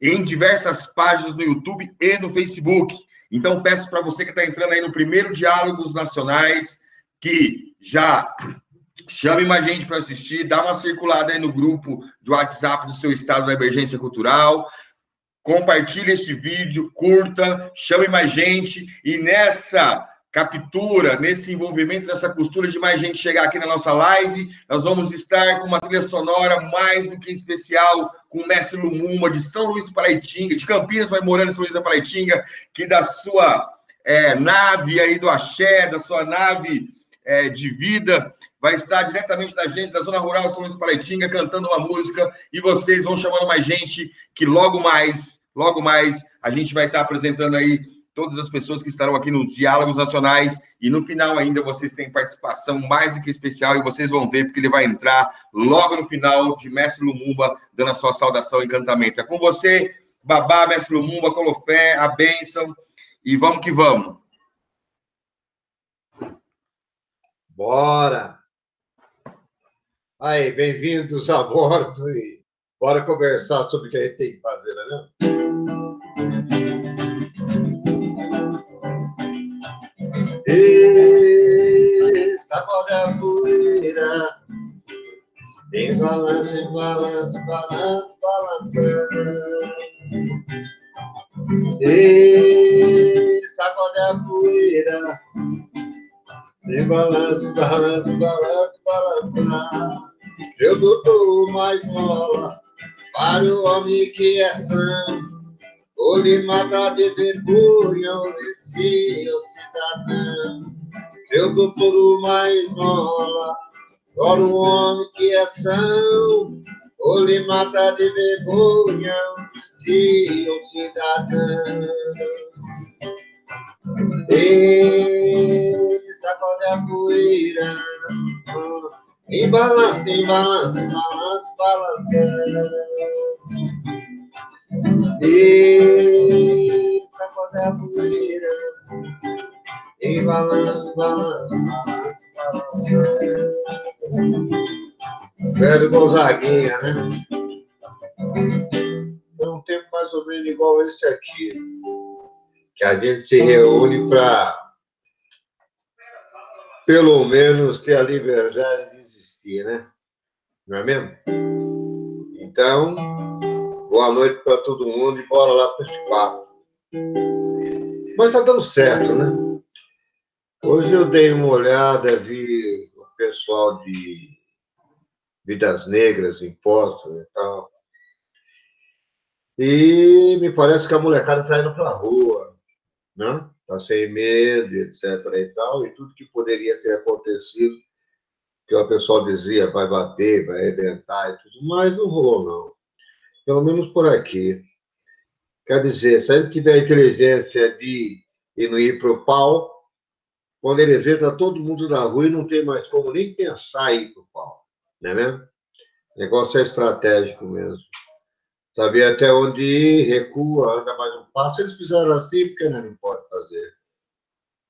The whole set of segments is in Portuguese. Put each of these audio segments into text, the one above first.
em diversas páginas no YouTube e no Facebook. Então, peço para você que está entrando aí no primeiro Diálogos Nacionais, que já chame mais gente para assistir, dá uma circulada aí no grupo do WhatsApp do seu estado da emergência cultural, compartilhe este vídeo, curta, chame mais gente e nessa captura, nesse envolvimento, nessa costura de mais gente chegar aqui na nossa live. Nós vamos estar com uma trilha sonora mais do que especial com o mestre Lumumba de São Luís do Paraitinga, de Campinas, vai morando em São Luís do Paraitinga, que da sua é, nave aí do Axé, da sua nave é, de vida, vai estar diretamente da gente da zona rural de São Luís do Paraitinga, cantando uma música, e vocês vão chamando mais gente, que logo mais, logo mais, a gente vai estar apresentando aí todas as pessoas que estarão aqui nos Diálogos Nacionais. E no final ainda vocês têm participação mais do que especial e vocês vão ver, porque ele vai entrar logo no final de Mestre Lumumba, dando a sua saudação e encantamento. É com você, Babá, Mestre Lumumba, Colofé, a bênção. E vamos que vamos. Bora! Aí, bem-vindos a bordo e bora conversar sobre o que a gente tem que fazer, né? E sacode a poeira, em balanço, balanço, balanço, balançando. E sacode a poeira, em balanço, balanço, balanço, balançando. Eu dou mais mola para o homem que é santo. Ou lhe matar de vergonha, ou lhe se cidadão, seu doutor mais mola, agora um homem que é são, ou lhe mata de vergonha, se um cidadão. E sacode a poeira, em balanço, em balanço, balanço, balançando. E sacode a poeira, e balanço, balanço, balanço, balanço. Velho Gonzaguinha, né? Foi um tempo mais ou menos igual esse aqui, que a gente se reúne para, pelo menos, ter a liberdade de existir, né? Não é mesmo? Então, boa noite para todo mundo e bora lá para esse papo. Mas tá dando certo, né? Hoje eu dei uma olhada, vi o pessoal de Vidas Negras, impostos e tal. E me parece que a molecada está indo para a rua, né? Está sem medo, etc. e tal, e tudo que poderia ter acontecido, que o pessoal dizia vai bater, vai arrebentar e tudo mais, não rolou, não. Pelo menos por aqui. Quer dizer, se a gente tiver a inteligência de ir para o pau, quando eles entram todo mundo na rua e não tem mais como nem pensar ir para o pau, não é mesmo? O negócio é estratégico mesmo. Saber até onde ir, recua, anda mais um passo. Eles fizeram assim, porque não pode fazer.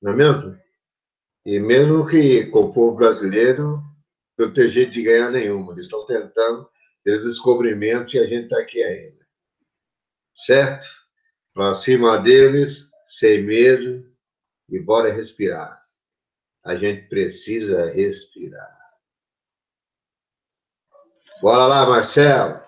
Não é mesmo? E mesmo que com o povo brasileiro não tem jeito de ganhar nenhuma. Eles estão tentando ter descobrimentos e a gente está aqui ainda. Certo? Para cima deles, sem medo, e bora respirar a gente precisa respirar. Bora lá, Marcelo.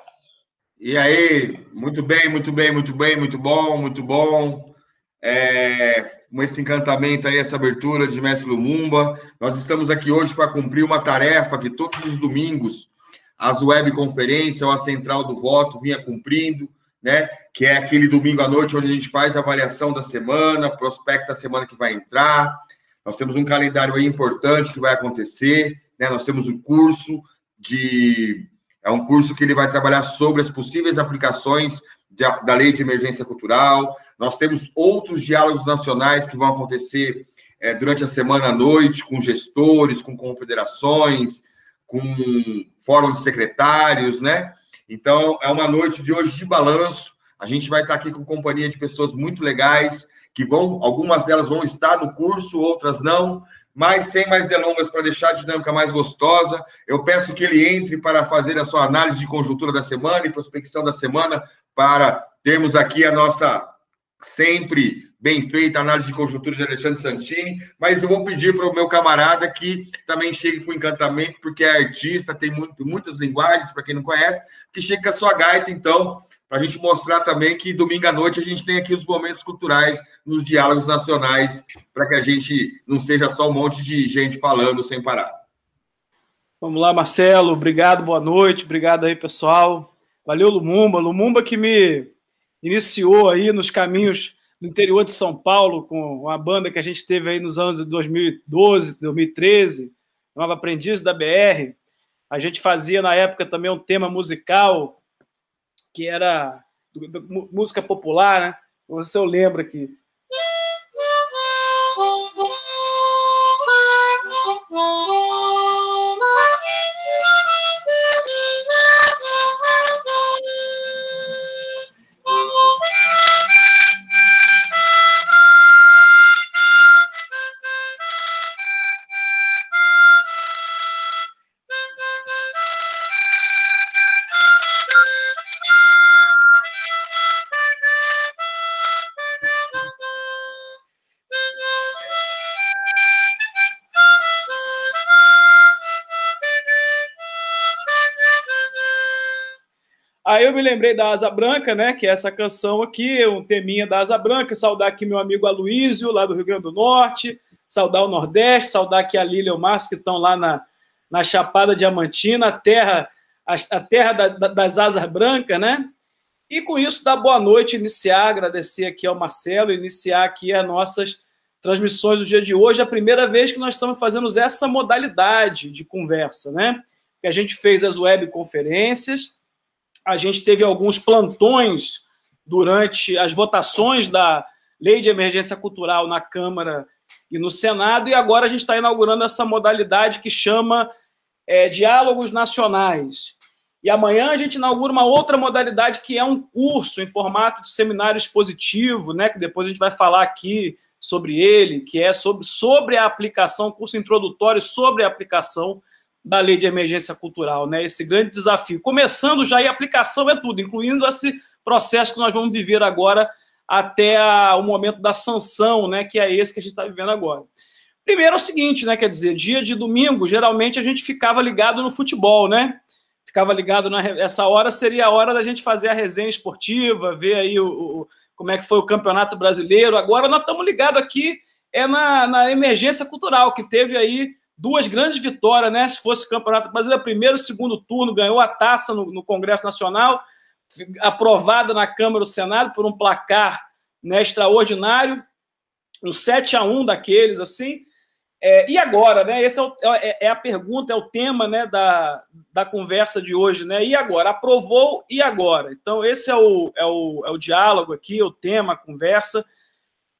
E aí, muito bem, muito bem, muito bem, muito bom, muito bom. É, com esse encantamento aí, essa abertura de Mestre Lumumba. Nós estamos aqui hoje para cumprir uma tarefa que todos os domingos as web conferências ou a central do voto vinha cumprindo, né? Que é aquele domingo à noite onde a gente faz a avaliação da semana, prospecta a semana que vai entrar, nós temos um calendário importante que vai acontecer, né? Nós temos o curso de é um curso que ele vai trabalhar sobre as possíveis aplicações de, da lei de emergência cultural. Nós temos outros diálogos nacionais que vão acontecer é, durante a semana à noite, com gestores, com confederações, com fórum de secretários, né? Então, é uma noite de hoje de balanço. A gente vai estar aqui com companhia de pessoas muito legais, que vão, algumas delas vão estar no curso, outras não, mas sem mais delongas, para deixar a dinâmica mais gostosa, eu peço que ele entre para fazer a sua análise de conjuntura da semana e prospecção da semana, para termos aqui a nossa sempre bem feita análise de conjuntura de Alexandre Santini, mas eu vou pedir para o meu camarada que também chegue com encantamento, porque é artista, tem muito, muitas linguagens, para quem não conhece, que chegue com a sua gaita, então, para a gente mostrar também que domingo à noite a gente tem aqui os momentos culturais nos diálogos nacionais, para que a gente não seja só um monte de gente falando sem parar. Vamos lá, Marcelo. Obrigado, boa noite. Obrigado aí, pessoal. Valeu, Lumumba. Lumumba que me iniciou aí nos caminhos no interior de São Paulo, com uma banda que a gente teve aí nos anos de 2012, 2013, Nova Aprendiz da BR. A gente fazia na época também um tema musical que era música popular, né? Se eu lembro aqui. me lembrei da Asa Branca, né? Que é essa canção aqui, um teminha da Asa Branca. Saudar aqui meu amigo Aloísio, lá do Rio Grande do Norte. Saudar o Nordeste, saudar aqui a Lília e o Márcio, que estão lá na, na Chapada Diamantina, a terra, a, a terra da, da, das asas brancas, né? E com isso, dar boa noite, iniciar, agradecer aqui ao Marcelo, iniciar aqui as nossas transmissões do dia de hoje. A primeira vez que nós estamos fazendo essa modalidade de conversa, né? Que a gente fez as webconferências, a gente teve alguns plantões durante as votações da Lei de Emergência Cultural na Câmara e no Senado, e agora a gente está inaugurando essa modalidade que chama é, Diálogos Nacionais. E amanhã a gente inaugura uma outra modalidade que é um curso em formato de seminário expositivo, né, que depois a gente vai falar aqui sobre ele, que é sobre, sobre a aplicação, curso introdutório sobre a aplicação da lei de emergência cultural, né? Esse grande desafio. Começando já e aplicação é tudo, incluindo esse processo que nós vamos viver agora até a, o momento da sanção, né? Que é esse que a gente está vivendo agora. Primeiro é o seguinte, né? Quer dizer, dia de domingo, geralmente a gente ficava ligado no futebol, né? Ficava ligado na essa hora seria a hora da gente fazer a resenha esportiva, ver aí o, o como é que foi o campeonato brasileiro. Agora nós estamos ligados aqui é na, na emergência cultural que teve aí duas grandes vitórias, né? Se fosse Campeonato Brasileiro, primeiro segundo turno, ganhou a taça no, no, Congresso Nacional, aprovada na Câmara do Senado por um placar né, extraordinário, um 7 a 1 daqueles, assim. É, e agora, né? Essa é, é, é, a pergunta, é o tema né, da, da conversa de hoje, né? E agora? Aprovou e agora? Então, esse é o, é o, é o diálogo aqui, o tema, a conversa.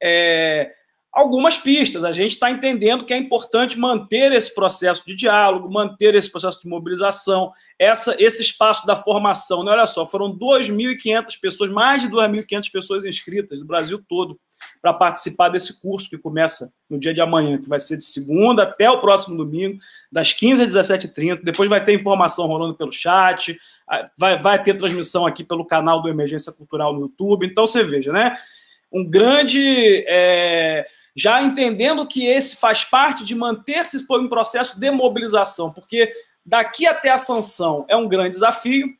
É, algumas pistas. A gente está entendendo que é importante manter esse processo de diálogo, manter esse processo de mobilização, essa, esse espaço da formação. Né? Olha só, foram 2.500 pessoas, mais de 2.500 pessoas inscritas do Brasil todo para participar desse curso que começa no dia de amanhã, que vai ser de segunda até o próximo domingo, das 15 às 17h30. Depois vai ter informação rolando pelo chat, vai, vai ter transmissão aqui pelo canal do Emergência Cultural no YouTube. Então você veja, né? Um grande. É já entendendo que esse faz parte de manter-se por um processo de mobilização, porque daqui até a sanção é um grande desafio.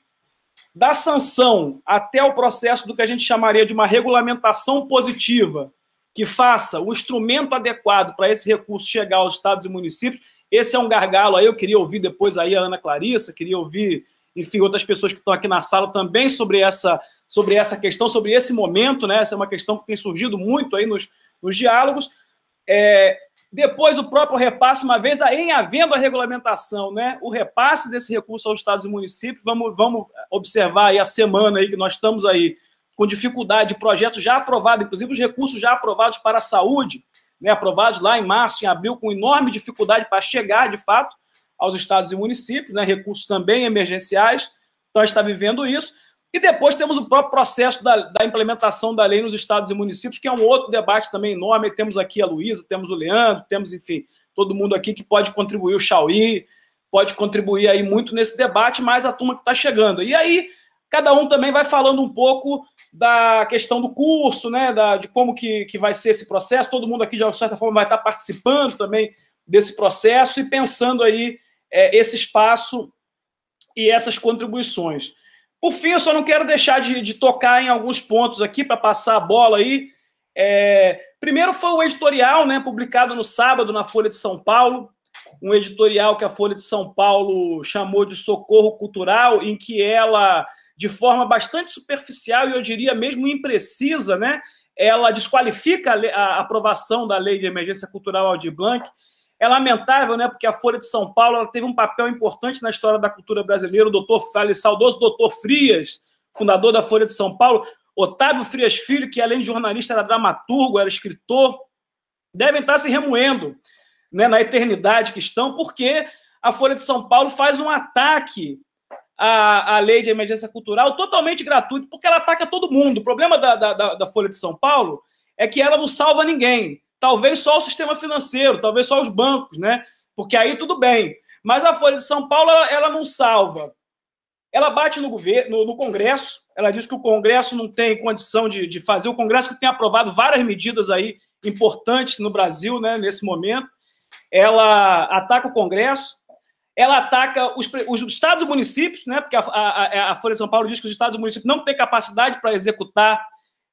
Da sanção até o processo do que a gente chamaria de uma regulamentação positiva, que faça o instrumento adequado para esse recurso chegar aos estados e municípios, esse é um gargalo aí. Eu queria ouvir depois aí a Ana Clarissa, queria ouvir, enfim, outras pessoas que estão aqui na sala também sobre essa, sobre essa questão, sobre esse momento, né? Essa é uma questão que tem surgido muito aí nos, nos diálogos. É, depois, o próprio repasse, uma vez em havendo a regulamentação, né, o repasse desse recurso aos estados e municípios, vamos, vamos observar aí a semana aí que nós estamos aí com dificuldade de projetos já aprovados, inclusive os recursos já aprovados para a saúde, né, aprovados lá em março, em abril, com enorme dificuldade para chegar, de fato, aos estados e municípios, né, recursos também emergenciais. Então, a gente está vivendo isso. E depois temos o próprio processo da, da, implementação da lei nos estados e municípios, que é um outro debate também enorme. Temos aqui a Luísa, temos o Leandro, temos, enfim, todo mundo aqui que pode contribuir, o Chauí, pode contribuir aí muito nesse debate, mais a turma que está chegando. E aí, cada um também vai falando um pouco da questão do curso, né, da, de como que, que vai ser esse processo. Todo mundo aqui, de certa forma, vai estar participando também desse processo e pensando aí é, esse espaço e essas contribuições. Por fim, eu só não quero deixar de, de tocar em alguns pontos aqui para passar a bola aí. É, primeiro foi o editorial, né, publicado no sábado na Folha de São Paulo, um editorial que a Folha de São Paulo chamou de Socorro Cultural, em que ela, de forma bastante superficial e eu diria mesmo imprecisa, né, ela desqualifica a, a aprovação da Lei de Emergência Cultural Aldir Blanc. É lamentável, né, porque a Folha de São Paulo teve um papel importante na história da cultura brasileira. O doutor Fale, saudoso doutor Frias, fundador da Folha de São Paulo, Otávio Frias Filho, que além de jornalista era dramaturgo, era escritor, devem estar se remoendo né, na eternidade que estão, porque a Folha de São Paulo faz um ataque à, à lei de emergência cultural totalmente gratuito, porque ela ataca todo mundo. O problema da, da, da Folha de São Paulo é que ela não salva ninguém. Talvez só o sistema financeiro, talvez só os bancos, né? Porque aí tudo bem. Mas a Folha de São Paulo, ela, ela não salva. Ela bate no governo, no, no, Congresso. Ela diz que o Congresso não tem condição de, de fazer. O Congresso que tem aprovado várias medidas aí importantes no Brasil, né, nesse momento ela ataca o Congresso, ela ataca os, os estados e municípios, né? Porque a, a, a, Folha de São Paulo diz que os estados e municípios não têm capacidade para executar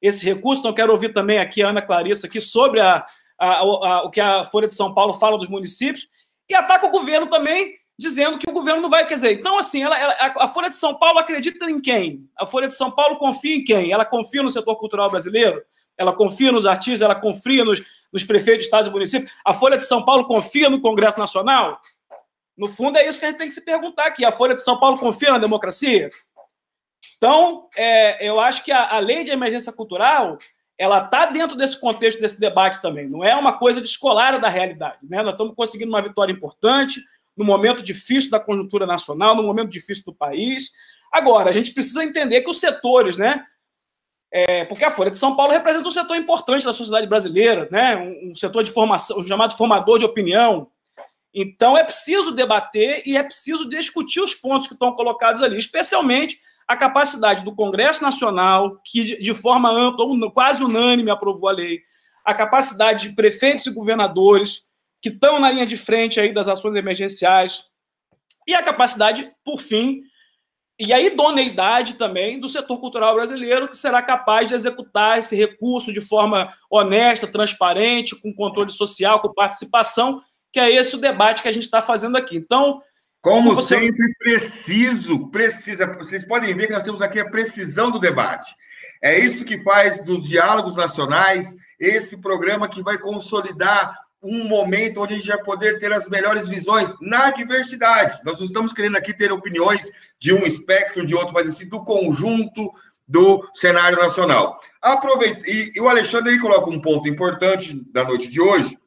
esse recurso. Então, quero ouvir também aqui a Ana Clarissa aqui sobre a, o que a Folha de São Paulo fala dos municípios. E ataca o governo também, dizendo que o governo não vai. Quer dizer, então, assim, ela, ela, a Folha de São Paulo acredita em quem? A Folha de São Paulo confia em quem? Ela confia no setor cultural brasileiro? Ela confia nos artistas? Ela confia nos, nos prefeitos de estados e municípios? A Folha de São Paulo confia no Congresso Nacional? No fundo, é isso que a gente tem que se perguntar aqui. A Folha de São Paulo confia na democracia? Então, é, eu acho que a, a, lei de emergência cultural ela está dentro desse contexto, desse debate também. Não é uma coisa descolada da realidade. Né? Nós estamos conseguindo uma vitória importante no momento difícil da conjuntura nacional, no momento difícil do país. Agora, a gente precisa entender que os setores, né, é, porque a Folha de São Paulo representa um setor importante da sociedade brasileira, né? um, um setor de formação, um chamado formador de opinião. Então é preciso debater e é preciso discutir os pontos que estão colocados ali, especialmente a capacidade do Congresso Nacional, que de forma ampla, quase unânime, aprovou a lei, a capacidade de prefeitos e governadores que estão na linha de frente aí das ações emergenciais, e a capacidade, por fim, e a idoneidade também do setor cultural brasileiro, que será capaz de executar esse recurso de forma honesta, transparente, com controle social, com participação, que é esse o debate que a gente está fazendo aqui. Então. Como você... sempre, preciso, precisa. Vocês podem ver que nós temos aqui a precisão do debate. É isso que faz dos diálogos nacionais esse programa que vai consolidar um momento onde a gente vai poder ter as melhores visões na diversidade. Nós não estamos querendo aqui ter opiniões de um espectro, de outro, mas assim, do conjunto do cenário nacional. Aproveita, e, e o Alexandre ele coloca um ponto importante da noite de hoje,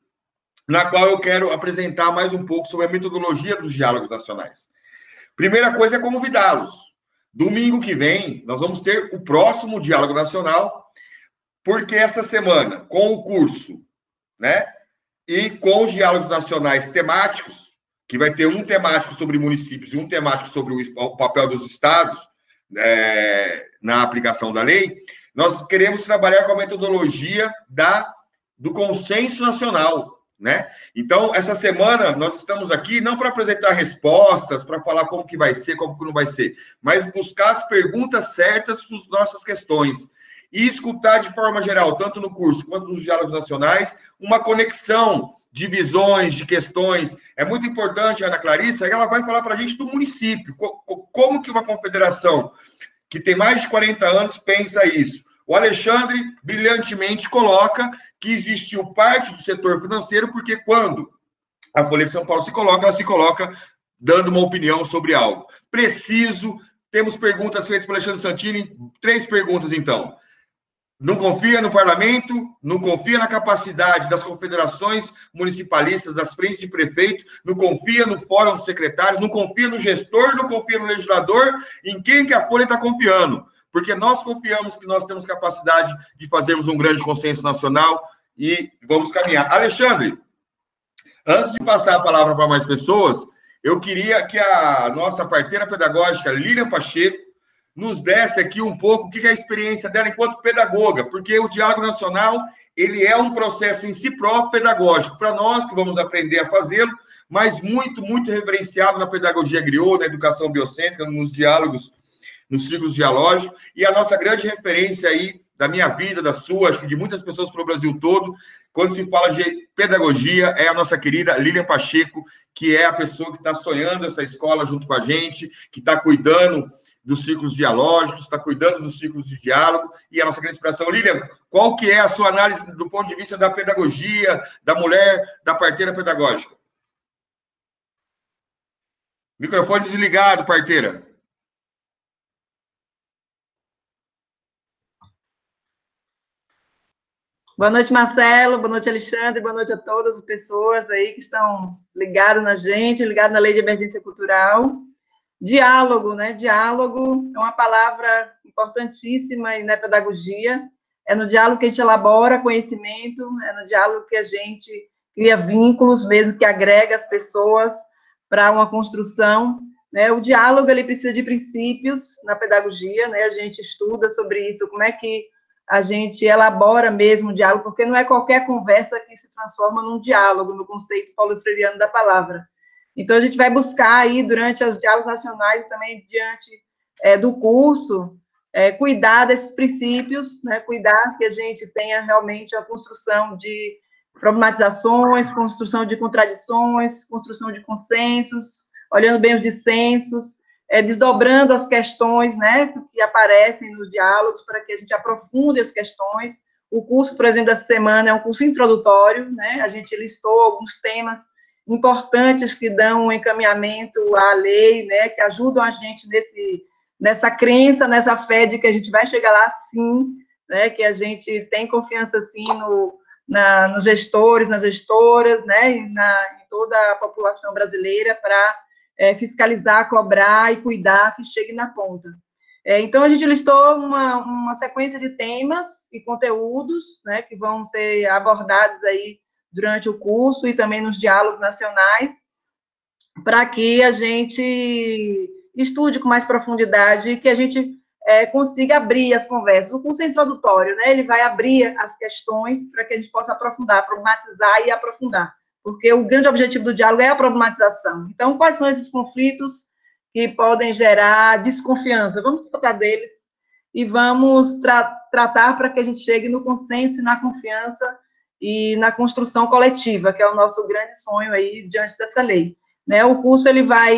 na qual eu quero apresentar mais um pouco sobre a metodologia dos diálogos nacionais. Primeira coisa é convidá-los. Domingo que vem, nós vamos ter o próximo Diálogo Nacional, porque essa semana, com o curso, né, e com os diálogos nacionais temáticos, que vai ter um temático sobre municípios e um temático sobre o papel dos estados é, na aplicação da lei, nós queremos trabalhar com a metodologia da, do consenso nacional, né? Então, essa semana nós estamos aqui não para apresentar respostas, para falar como que vai ser, como que não vai ser, mas buscar as perguntas certas para as nossas questões e escutar de forma geral, tanto no curso quanto nos diálogos nacionais, uma conexão de visões, de questões. É muito importante, Ana Clarissa, ela vai falar para a gente do município, como que uma confederação que tem mais de 40 anos pensa isso. O Alexandre brilhantemente coloca que existiu parte do setor financeiro, porque quando a Folha de São Paulo se coloca, ela se coloca dando uma opinião sobre algo. Preciso. Temos perguntas feitas pelo Alexandre Santini. Três perguntas, então. Não confia no parlamento, não confia na capacidade das confederações municipalistas, das frentes de prefeito, não confia no fórum dos secretários, não confia no gestor, não confia no legislador, em quem que a Folha está confiando. Porque nós confiamos que nós temos capacidade de fazermos um grande consenso nacional e vamos caminhar. Alexandre, Antes de passar a palavra para mais pessoas, eu queria que a nossa parteira pedagógica, Lilian Pacheco, nos desse aqui um pouco o que é a experiência dela enquanto pedagoga, porque o Diálogo Nacional ele é um processo em si próprio pedagógico, para nós que vamos aprender a fazê-lo, mas muito, muito reverenciado na pedagogia griot, na educação biocêntrica, nos diálogos, nos ciclos dialógicos, e a nossa grande referência aí da minha vida, da sua, acho que de muitas pessoas para o Brasil todo, quando se fala de pedagogia, é a nossa querida Lilian Pacheco, que é a pessoa que está sonhando essa escola junto com a gente, que está cuidando dos ciclos dialógicos, está cuidando dos ciclos de diálogo, e a nossa grande inspiração. Lilian, qual que é a sua análise do ponto de vista da pedagogia, da mulher, da parteira pedagógica? Microfone desligado, parteira. Boa noite, Marcelo. Boa noite, Alexandre. Boa noite a todas as pessoas aí que estão ligadas na gente, ligadas na Lei de Emergência Cultural. Diálogo, né? Diálogo é uma palavra importantíssima na pedagogia. É no diálogo que a gente elabora conhecimento, é no diálogo que a gente cria vínculos, mesmo que agrega as pessoas para uma construção. Né? O diálogo ele precisa de princípios na pedagogia, né? A gente estuda sobre isso, como é que a gente elabora mesmo o diálogo, porque não é qualquer conversa que se transforma num diálogo, no conceito paulo-freiriano da palavra. Então, a gente vai buscar aí, durante os diálogos nacionais também diante é, do curso, é, cuidar desses princípios, né, cuidar que a gente tenha realmente a construção de problematizações, construção de contradições, construção de consensos, olhando bem os dissensos, é, desdobrando as questões né, que aparecem nos diálogos para que a gente aprofunde as questões. O curso, por exemplo, dessa semana é um curso introdutório, né? A gente listou alguns temas importantes que dão um encaminhamento à lei, né? Que ajudam a gente nesse, nessa crença, nessa fé de que a gente vai chegar lá sim, né? Que a gente tem confiança sim no, na, nos gestores, nas gestoras, né? E na, em toda a população brasileira para é, fiscalizar, cobrar e cuidar que chegue na ponta. É, então, a gente listou uma, uma sequência de temas e conteúdos né, que vão ser abordados aí durante o curso e também nos diálogos nacionais, para que a gente estude com mais profundidade e que a gente é, consiga abrir as conversas. O curso é introdutório, né, ele vai abrir as questões para que a gente possa aprofundar, problematizar e aprofundar porque o grande objetivo do diálogo é a problematização. Então, quais são esses conflitos que podem gerar desconfiança? Vamos tratar deles e vamos tra tratar para que a gente chegue no consenso e na confiança e na construção coletiva, que é o nosso grande sonho aí diante dessa lei. Né, o curso ele vai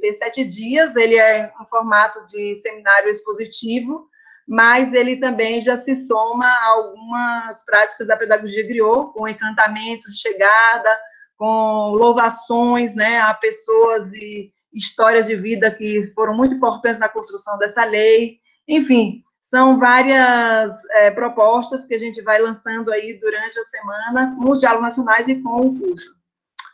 ter sete dias, ele é em formato de seminário expositivo, mas ele também já se soma a algumas práticas da pedagogia griot, com encantamentos de chegada, com louvações né, a pessoas e histórias de vida que foram muito importantes na construção dessa lei. Enfim, são várias é, propostas que a gente vai lançando aí durante a semana com os diálogos nacionais e com o curso.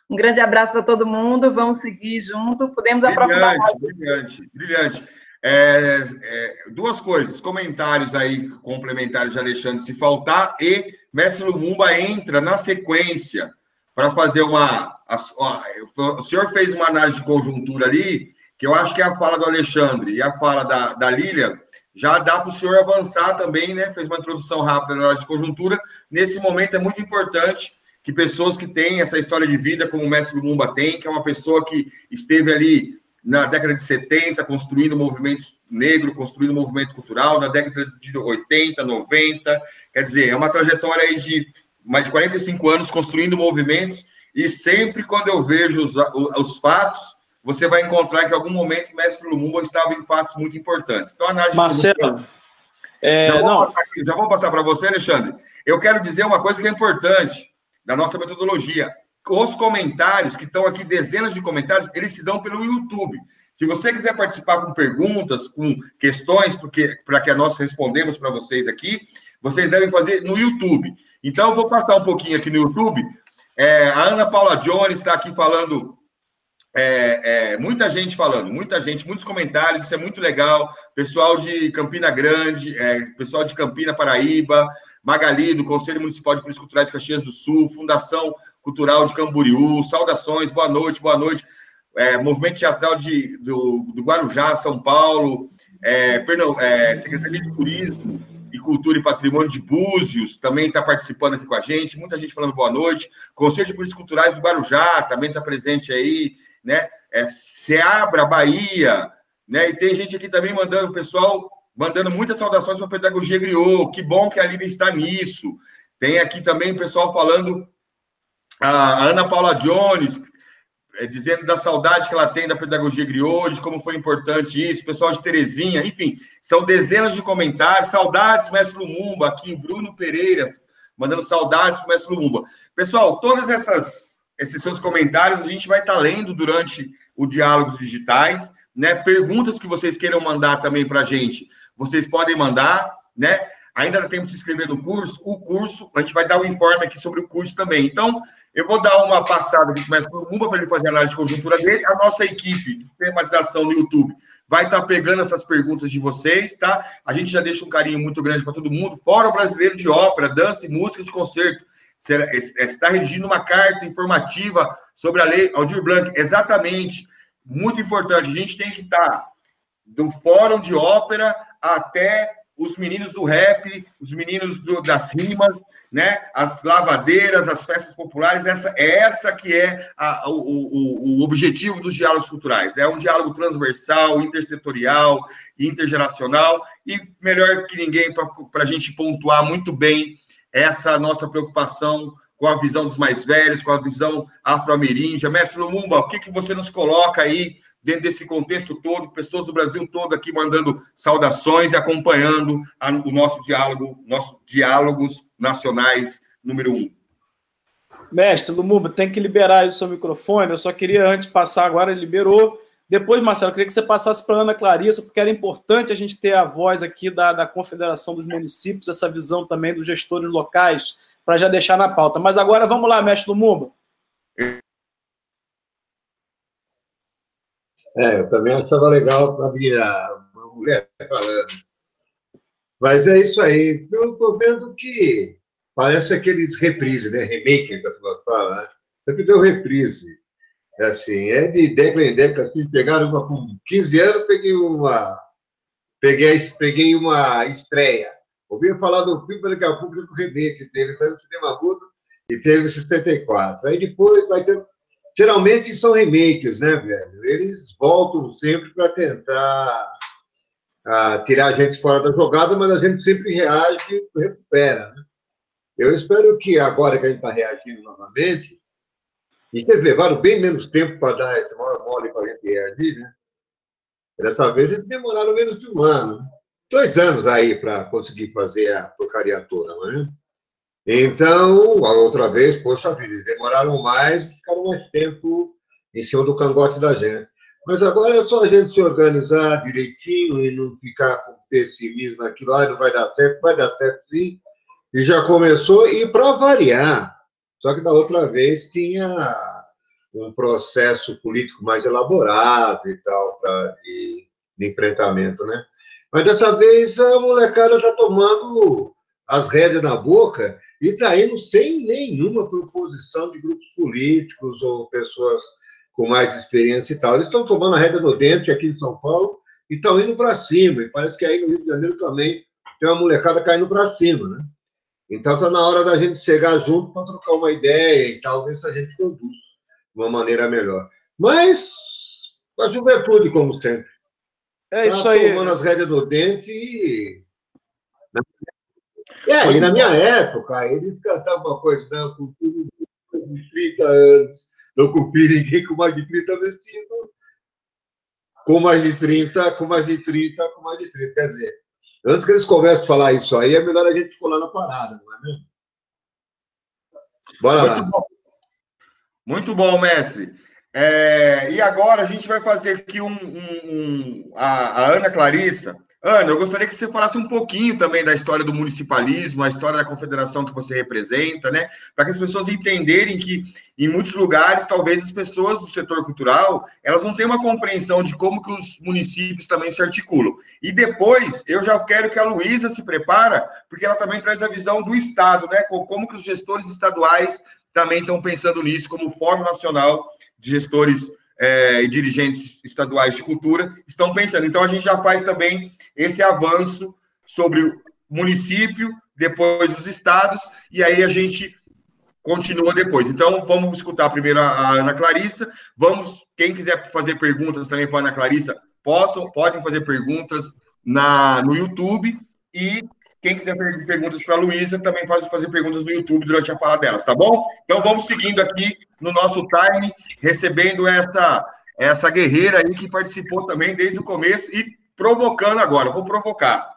Um grande abraço para todo mundo, vamos seguir junto, podemos brilhante, aprofundar mais. Brilhante, brilhante. É, é, duas coisas, comentários aí complementares de Alexandre, se faltar, e Mestre Lumumba entra na sequência para fazer uma. A, ó, o senhor fez uma análise de conjuntura ali, que eu acho que é a fala do Alexandre e a fala da, da Lília, já dá para o senhor avançar também, né? Fez uma introdução rápida na análise de conjuntura. Nesse momento é muito importante que pessoas que têm essa história de vida, como o mestre Lumumba tem, que é uma pessoa que esteve ali na década de 70, construindo movimentos negro, construindo movimento cultural, na década de 80, 90. Quer dizer, é uma trajetória aí de mais de 45 anos construindo movimentos, e sempre quando eu vejo os, os fatos, você vai encontrar que em algum momento o mestre Lumumba estava em fatos muito importantes. Então, a análise. Marcelo. É, já, vou passar, já vou passar para você, Alexandre. Eu quero dizer uma coisa que é importante da nossa metodologia os comentários, que estão aqui, dezenas de comentários, eles se dão pelo YouTube. Se você quiser participar com perguntas, com questões, porque para que nós respondemos para vocês aqui, vocês devem fazer no YouTube. Então, eu vou passar um pouquinho aqui no YouTube. É, a Ana Paula Jones está aqui falando, é, é, muita gente falando, muita gente, muitos comentários, isso é muito legal. Pessoal de Campina Grande, é, pessoal de Campina, Paraíba, Magali, do Conselho Municipal de Políticas Culturais Caxias do Sul, Fundação Cultural de Camboriú, saudações, boa noite, boa noite. É, movimento Teatral de, do, do Guarujá, São Paulo, é, Pernam, é, Secretaria de Turismo e Cultura e Patrimônio de Búzios também está participando aqui com a gente, muita gente falando boa noite. Conselho de Políticas Culturais do Guarujá também está presente aí, né? É, Seabra, Bahia, né? E tem gente aqui também mandando, pessoal, mandando muitas saudações para a Pedagogia Griot. Que bom que a Lívia está nisso. Tem aqui também o pessoal falando, a Ana Paula Jones, é, dizendo da saudade que ela tem da pedagogia griot, de como foi importante isso, pessoal de Terezinha, enfim, são dezenas de comentários. Saudades, mestre Lumumba, aqui, Bruno Pereira, mandando saudades para o mestre Lumumba. Pessoal, todas essas esses seus comentários a gente vai estar lendo durante o Diálogos Digitais, né? Perguntas que vocês queiram mandar também para a gente, vocês podem mandar, né? Ainda dá tempo de se inscrever no curso. O curso, a gente vai dar um informe aqui sobre o curso também. Então, eu vou dar uma passada aqui começa com o Mumba para ele fazer a análise de conjuntura dele. A nossa equipe de tematização no YouTube vai estar pegando essas perguntas de vocês, tá? A gente já deixa um carinho muito grande para todo mundo. Fórum Brasileiro de Ópera, Dança e Música de Concerto está redigindo uma carta informativa sobre a lei Aldir Blanc. Exatamente. Muito importante. A gente tem que estar do Fórum de Ópera até os meninos do rap, os meninos do, das rimas, né? As lavadeiras, as festas populares, essa é essa que é a, o, o, o, objetivo dos diálogos culturais. É um diálogo transversal, intersetorial, intergeracional e melhor que ninguém para a gente pontuar muito bem essa nossa preocupação com a visão dos mais velhos, com a visão afro-ameríndia. Mestre Lumumba, o que, que você nos coloca aí dentro desse contexto todo, pessoas do Brasil todo aqui mandando saudações e acompanhando a, o nosso diálogo, nossos diálogos nacionais número um. Mestre Lumumba, tem que liberar aí o seu microfone. Eu só queria antes passar agora, ele liberou. Depois, Marcelo, queria que você passasse para a Ana Clarissa, porque era importante a gente ter a voz aqui da, da Confederação dos Municípios, essa visão também dos gestores locais, para já deixar na pauta. Mas agora vamos lá, mestre Lumumba. É, eu também achava legal a minha mulher falando. Mas é isso aí. Eu estou vendo que parece aqueles reprise, né? Remake que a turma fala, né? Sempre deu reprise. É assim, é de década em década, assim, pegaram uma com 15 anos, peguei uma. Peguei, peguei uma estreia. Ouvi falar do filme, daqui a pouco o remake dele, foi no cinema mudo e teve 64. Aí depois vai ter. Geralmente são remakes, né, velho? Eles voltam sempre para tentar tirar a gente fora da jogada, mas a gente sempre reage e recupera, né? Eu espero que agora que a gente está reagindo novamente, e que eles levaram bem menos tempo para dar esse maior mole para a gente reagir, né? Dessa vez eles demoraram menos de um ano. Né? Dois anos aí para conseguir fazer a porcaria toda, né? Então, a outra vez, poxa vida, demoraram mais, ficaram mais tempo em cima do cangote da gente. Mas agora é só a gente se organizar direitinho e não ficar com pessimismo aquilo, ah, não vai dar certo, vai dar certo sim. E já começou, e para variar, só que da outra vez tinha um processo político mais elaborado e tal, pra, de, de enfrentamento, né? Mas dessa vez a molecada está tomando as rédeas na boca e está indo sem nenhuma proposição de grupos políticos ou pessoas com mais experiência e tal. Eles estão tomando a rédea no dente aqui em São Paulo e estão indo para cima. E parece que aí no Rio de Janeiro também tem uma molecada caindo para cima, né? Então está na hora da gente chegar junto para trocar uma ideia e talvez a gente conduz de uma maneira melhor. Mas a juventude, como sempre. É tá isso aí. tomando as rédeas no dente e. É, aí na minha época, eles cantavam uma coisa, não, com tudo de 30 anos, não cumpri ninguém com mais de 30 vestidos, com mais de 30, com mais de 30, com mais de 30. Quer dizer, Antes que eles comecem a falar isso aí, é melhor a gente colar na parada, não é mesmo? Bora Muito lá. Bom. Muito bom, mestre. É, e agora a gente vai fazer aqui um. um, um a, a Ana Clarissa Ana, eu gostaria que você falasse um pouquinho também da história do municipalismo, a história da confederação que você representa, né? Para que as pessoas entenderem que, em muitos lugares, talvez as pessoas do setor cultural, elas não têm uma compreensão de como que os municípios também se articulam. E depois, eu já quero que a Luísa se prepara, porque ela também traz a visão do Estado, né? Como que os gestores estaduais também estão pensando nisso como Fórum Nacional de Gestores é, e Dirigentes Estaduais de Cultura estão pensando. Então, a gente já faz também esse avanço sobre o município, depois os estados, e aí a gente continua depois. Então, vamos escutar primeiro a, Ana Clarissa. Vamos, quem quiser fazer perguntas também para a Ana Clarissa, possam, podem fazer perguntas na, no YouTube e quem quiser fazer perguntas para a Luísa também pode fazer perguntas no YouTube durante a fala delas, tá bom? Então vamos seguindo aqui no nosso time, recebendo essa, essa guerreira aí que participou também desde o começo e provocando agora, vou provocar.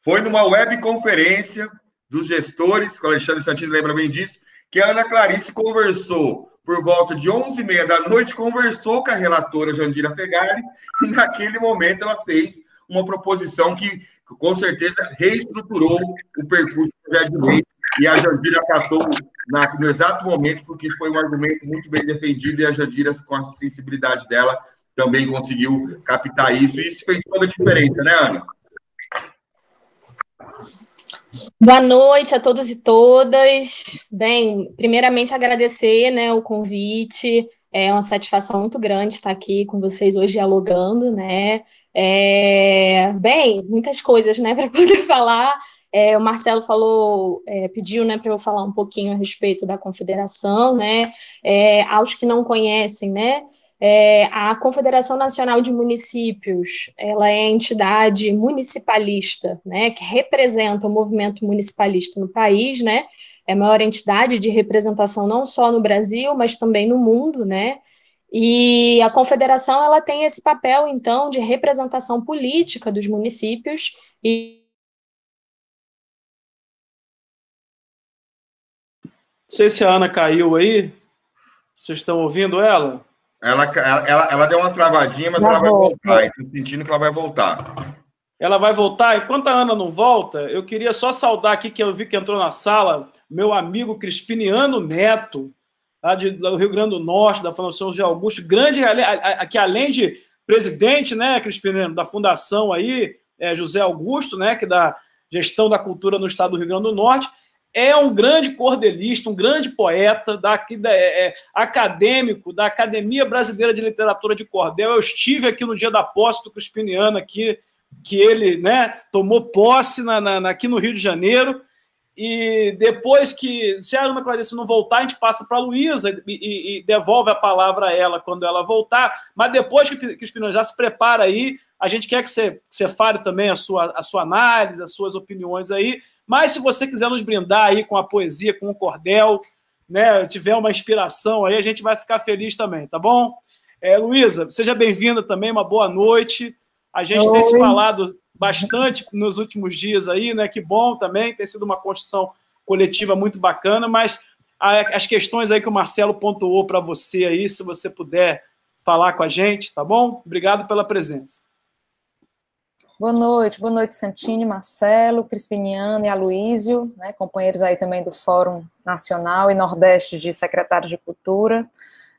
Foi numa webconferência dos gestores, o Alexandre Santini lembra bem disso, que a Ana Clarice conversou por volta de 11h30 da noite, conversou com a relatora Jandira Pegari, e naquele momento ela fez uma proposição que, com certeza, reestruturou o percurso do projeto de lei, e a Jandira acatou na, no exato momento, porque foi um argumento muito bem defendido, e a Jandira, com a sensibilidade dela, também conseguiu captar isso, e isso fez toda a diferença, né, Ana? Boa noite a todos e todas. Bem, primeiramente agradecer né, o convite. É uma satisfação muito grande estar aqui com vocês hoje dialogando, né? É, bem, muitas coisas, né, para poder falar. É, o Marcelo falou, é, pediu, né, para eu falar um pouquinho a respeito da confederação, né? É, aos que não conhecem, né? É, a Confederação Nacional de Municípios, ela é a entidade municipalista, né, que representa o movimento municipalista no país, né, é a maior entidade de representação não só no Brasil, mas também no mundo, né, e a confederação, ela tem esse papel, então, de representação política dos municípios e Não sei se a Ana caiu aí. Vocês estão ouvindo ela? Ela, ela, ela deu uma travadinha, mas ela vai voltar. Estou sentindo que ela vai voltar. Ela vai voltar. Enquanto a Ana não volta, eu queria só saudar aqui que eu vi que entrou na sala meu amigo Crispiniano Neto, lá de, do Rio Grande do Norte, da Fundação de Augusto, grande, que além de presidente, né, Crispiniano, da fundação aí, é, José Augusto, né, que é da gestão da cultura no estado do Rio Grande do Norte, é um grande cordelista, um grande poeta, daqui, é, é, acadêmico da Academia Brasileira de Literatura de Cordel. Eu estive aqui no dia da posse do Crispiniano, aqui, que ele né, tomou posse na, na, aqui no Rio de Janeiro. E depois que, se a Ana Clarice não voltar, a gente passa para a Luísa e, e, e, devolve a palavra a ela quando ela voltar. Mas depois que, que o Espinosa já se prepara aí, a gente quer que você, que você fale também a sua, a sua análise, as suas opiniões aí. Mas se você quiser nos brindar aí com a poesia, com o cordel, né, tiver uma inspiração aí, a gente vai ficar feliz também, tá bom? É, Luísa, seja bem-vinda também, uma boa noite. A gente Oi. tem se falado bastante nos últimos dias aí, né? Que bom também, tem sido uma construção coletiva muito bacana, mas as questões aí que o Marcelo pontuou para você aí, se você puder falar com a gente, tá bom? Obrigado pela presença. Boa noite, boa noite, Santini, Marcelo, Crispiniano e Aloísio, né, companheiros aí também do Fórum Nacional e Nordeste de Secretários de Cultura.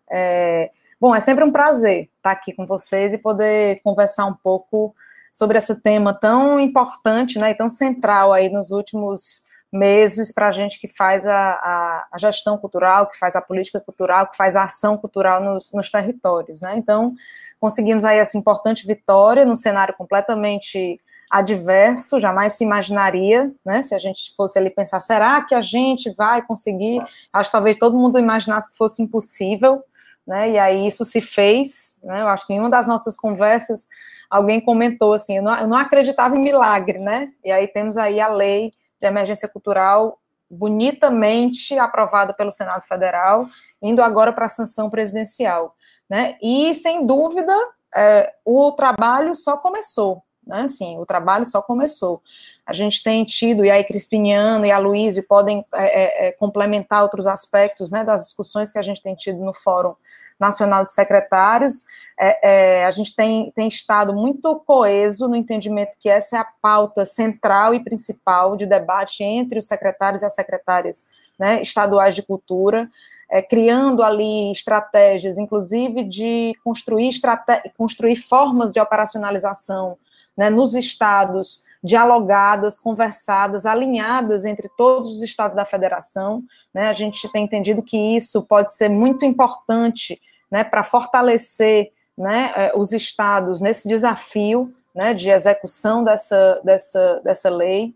É, bom, é sempre um prazer estar aqui com vocês e poder conversar um pouco sobre esse tema tão importante né, e tão central aí nos últimos meses para a gente que faz a, a, a, gestão cultural, que faz a política cultural, que faz a ação cultural nos, nos territórios. Né? Então, conseguimos aí essa importante vitória num cenário completamente adverso, jamais se imaginaria, né? Se a gente fosse ali pensar, será que a gente vai conseguir? Acho que talvez todo mundo imaginasse que fosse impossível, né? E aí isso se fez, né? Eu acho que em uma das nossas conversas alguém comentou assim, eu não, eu não acreditava em milagre, né? E aí temos aí a lei de emergência cultural bonitamente aprovada pelo Senado Federal, indo agora para a sanção presidencial. Né? E, sem dúvida, é, o trabalho só começou, né? Assim, o trabalho só começou. A gente tem tido, e aí Crispiniano e a Luísio podem é, é, é, complementar outros aspectos né, das discussões que a gente tem tido no Fórum Nacional de Secretários. É, é, a gente tem, tem estado muito coeso no entendimento que essa é a pauta central e principal de debate entre os secretários e as secretárias né, estaduais de cultura é, criando ali estratégias, inclusive de construir, construir formas de operacionalização né, nos estados dialogadas, conversadas, alinhadas entre todos os estados da federação. Né? A gente tem entendido que isso pode ser muito importante né, para fortalecer né, eh, os estados nesse desafio né, de execução dessa, dessa, dessa lei.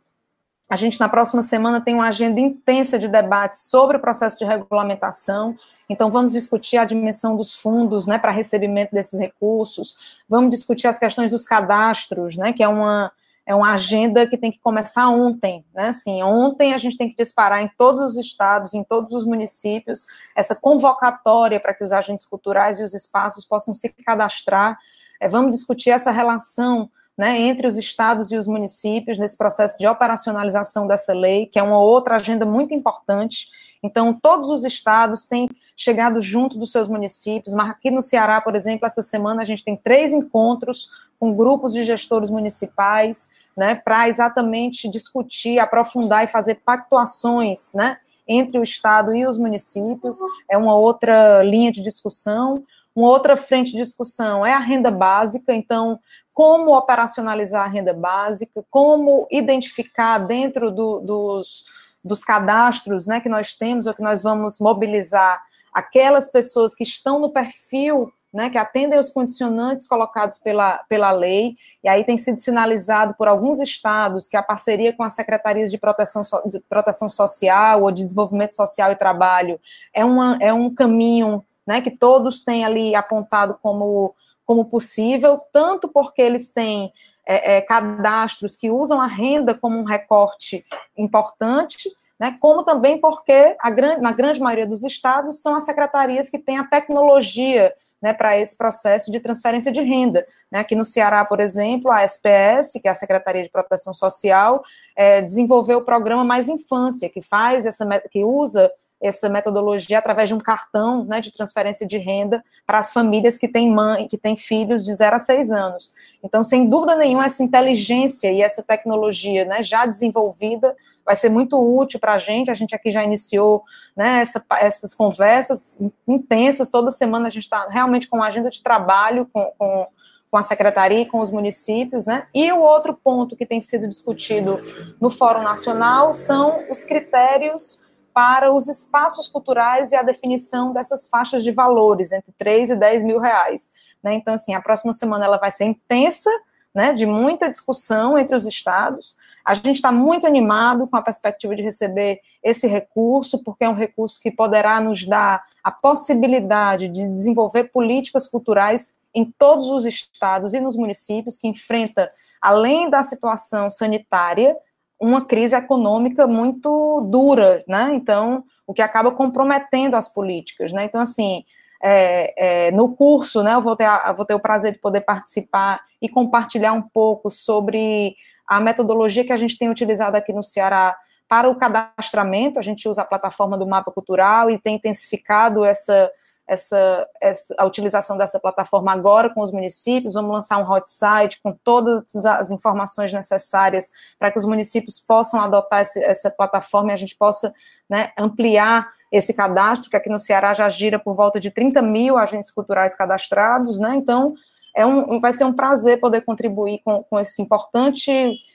A gente, na próxima semana, tem uma agenda intensa de debates sobre o processo de regulamentação. Então, vamos discutir a dimensão dos fundos né, para recebimento desses recursos, vamos discutir as questões dos cadastros, né, que é uma, é uma agenda que tem que começar ontem, né? Assim, ontem a gente tem que disparar em todos os estados, em todos os municípios, essa convocatória para que os agentes culturais e os espaços possam se cadastrar. É, vamos discutir essa relação né, entre os estados e os municípios nesse processo de operacionalização dessa lei, que é uma outra agenda muito importante. Então, todos os estados têm chegado junto dos seus municípios. Aqui no Ceará, por exemplo, essa semana a gente tem três encontros com grupos de gestores municipais, né, para exatamente discutir, aprofundar e fazer pactuações, né, entre o Estado e os municípios. É uma outra linha de discussão. Uma outra frente de discussão é a renda básica. Então, como operacionalizar a renda básica, como identificar dentro do, dos, dos cadastros né, que nós temos ou que nós vamos mobilizar aquelas pessoas que estão no perfil, né, que atendem os condicionantes colocados pela, pela lei, e aí tem sido sinalizado por alguns estados que a parceria com as secretarias de proteção, de proteção social ou de desenvolvimento social e trabalho é, uma, é um caminho né, que todos têm ali apontado como como possível, tanto porque eles têm é, é, cadastros que usam a renda como um recorte importante, né, como também porque grande, na grande maioria dos estados são as secretarias que têm a tecnologia né, para esse processo de transferência de renda. Né, aqui no Ceará, por exemplo, a SPS, que é a Secretaria de Proteção Social, é, desenvolveu o programa Mais Infância, que faz essa que usa essa metodologia através de um cartão né, de transferência de renda para as famílias que têm mãe, que têm filhos de 0 a 6 anos. Então, sem dúvida nenhuma, essa inteligência e essa tecnologia né, já desenvolvida vai ser muito útil para a gente. A gente aqui já iniciou né, essa, essas conversas intensas, toda semana a gente está realmente com agenda de trabalho com, com, com a secretaria e com os municípios, né? E o outro ponto que tem sido discutido no Fórum Nacional são os critérios para os espaços culturais e a definição dessas faixas de valores, entre 3 e 10 mil reais. Né? Então, assim, a próxima semana ela vai ser intensa, né, de muita discussão entre os estados. A gente está muito animado com a perspectiva de receber esse recurso, porque é um recurso que poderá nos dar a possibilidade de desenvolver políticas culturais em todos os estados e nos municípios que enfrenta, além da situação sanitária, uma crise econômica muito dura, né? Então, o que acaba comprometendo as políticas, né? Então, assim, é, é, no curso, né, eu vou ter, vou ter o prazer de poder participar e compartilhar um pouco sobre a metodologia que a gente tem utilizado aqui no Ceará para o cadastramento. A gente usa a plataforma do Mapa Cultural e tem intensificado essa essa, essa, a utilização dessa plataforma agora com os municípios, vamos lançar um hot site com todas as informações necessárias para que os municípios possam adotar esse, essa plataforma e a gente possa né, ampliar esse cadastro, que aqui no Ceará já gira por volta de 30 mil agentes culturais cadastrados, né? Então, é um, vai ser um prazer poder contribuir com, com esse importante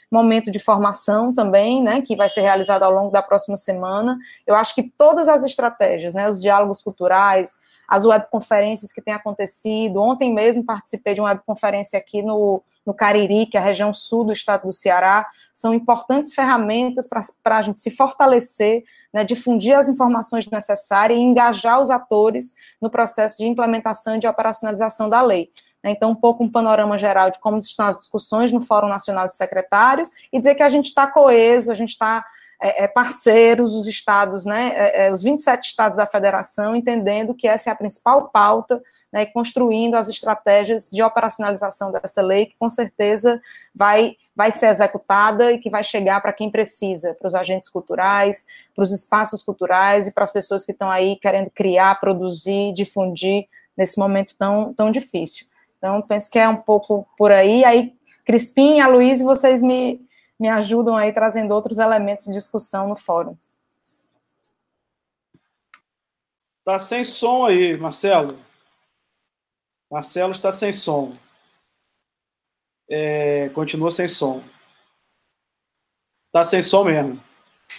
momento de formação também, né, que vai ser realizado ao longo da próxima semana. Eu acho que todas as estratégias, né, os diálogos culturais, as webconferências que têm acontecido. Ontem mesmo participei de uma webconferência aqui no, no Cariri, que é a região sul do estado do Ceará. São importantes ferramentas para a gente se fortalecer, né, difundir as informações necessárias e engajar os atores no processo de implementação e de operacionalização da lei. Né. Então, um pouco um panorama geral de como estão as discussões no Fórum Nacional de Secretários e dizer que a gente está coeso, a gente está é, é, parceiros, os estados, né, é, é os 27 estados da federação, entendendo que essa é a principal pauta, né, construindo as estratégias de operacionalização dessa lei, que com certeza vai, vai ser executada e que vai chegar para quem precisa, para os agentes culturais, para os espaços culturais e para as pessoas que estão aí querendo criar, produzir, difundir nesse momento tão, tão difícil. Então, penso que é um pouco por aí. Aí, Crispim, a Luiz, vocês me, me ajudam aí trazendo outros elementos de discussão no fórum. Tá sem som aí, Marcelo. Marcelo está sem som. É, continua sem som. Tá sem som mesmo.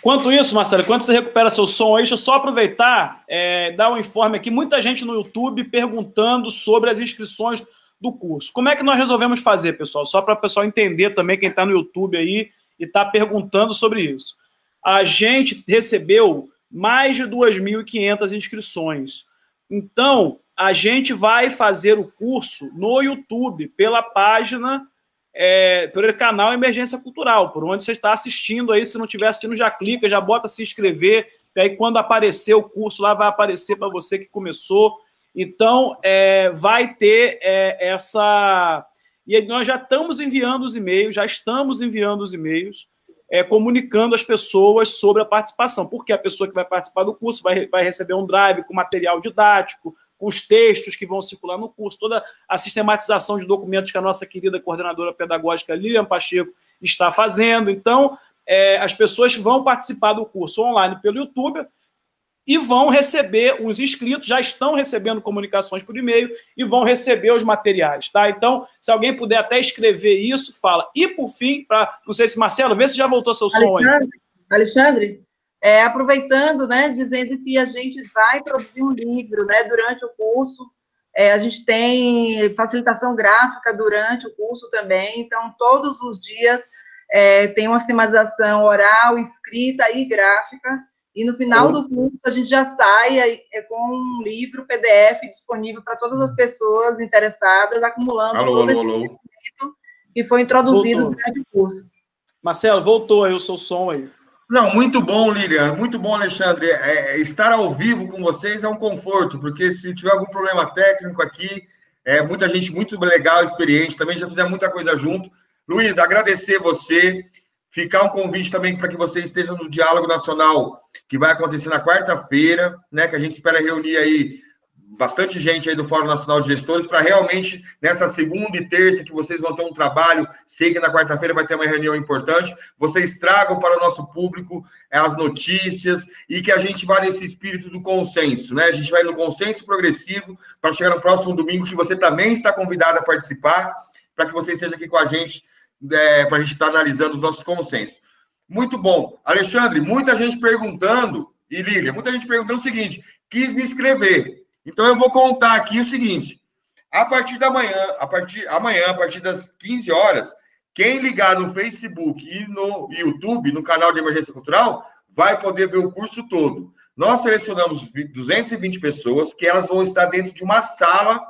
Quanto isso, Marcelo, quando você recupera seu som aí, deixa eu só aproveitar, é, dar um informe aqui. Muita gente no YouTube perguntando sobre as inscrições do curso. Como é que nós resolvemos fazer, pessoal? Só para o pessoal entender também, quem está no YouTube aí e está perguntando sobre isso. A gente recebeu mais de 2.500 inscrições. Então, a gente vai fazer o curso no YouTube, pela página é, pelo canal Emergência Cultural, por onde você está assistindo aí. Se não estiver assistindo, já clica, já bota se inscrever. E aí, quando aparecer o curso lá, vai aparecer para você que começou. Então, é, vai ter é, essa. E nós já estamos enviando os e-mails, já estamos enviando os e-mails, é, comunicando as pessoas sobre a participação. Porque a pessoa que vai participar do curso vai, vai receber um drive com material didático, os textos que vão circular no curso, toda a sistematização de documentos que a nossa querida coordenadora pedagógica Lilian Pacheco está fazendo. Então, é, as pessoas vão participar do curso online pelo YouTube e vão receber, os inscritos já estão recebendo comunicações por e-mail e vão receber os materiais, tá? Então, se alguém puder até escrever isso, fala. E por fim, para não sei se Marcelo, vê se já voltou seu som aí. Alexandre, é, aproveitando, né, dizendo que a gente vai produzir um livro, né, durante o curso. É, a gente tem facilitação gráfica durante o curso também, então todos os dias é, tem uma sistematização oral, escrita e gráfica. E no final do curso a gente já sai é, com um livro PDF disponível para todas as pessoas interessadas, acumulando alô, todo alô, alô. que foi introduzido voltou. durante o curso. Marcelo, voltou aí o seu som aí. Não, muito bom, Lilian. Muito bom, Alexandre. É, é, estar ao vivo com vocês é um conforto, porque se tiver algum problema técnico aqui, é muita gente muito legal, experiente, também já fizemos muita coisa junto. Luiz, agradecer você, ficar um convite também para que você esteja no Diálogo Nacional, que vai acontecer na quarta-feira, né? Que a gente espera reunir aí bastante gente aí do Fórum Nacional de Gestores para realmente, nessa segunda e terça, que vocês vão ter um trabalho, sei que na quarta-feira vai ter uma reunião importante, vocês tragam para o nosso público as notícias e que a gente vá nesse espírito do consenso, né? A gente vai no consenso progressivo para chegar no próximo domingo, que você também está convidado a participar, para que você esteja aqui com a gente, é, para a gente estar analisando os nossos consensos. Muito bom. Alexandre, muita gente perguntando, e Lília, muita gente perguntando o seguinte: quis me inscrever, então eu vou contar aqui o seguinte: a partir da manhã, a partir amanhã, a partir das 15 horas, quem ligar no Facebook e no YouTube, no canal de Emergência Cultural, vai poder ver o curso todo. Nós selecionamos 220 pessoas que elas vão estar dentro de uma sala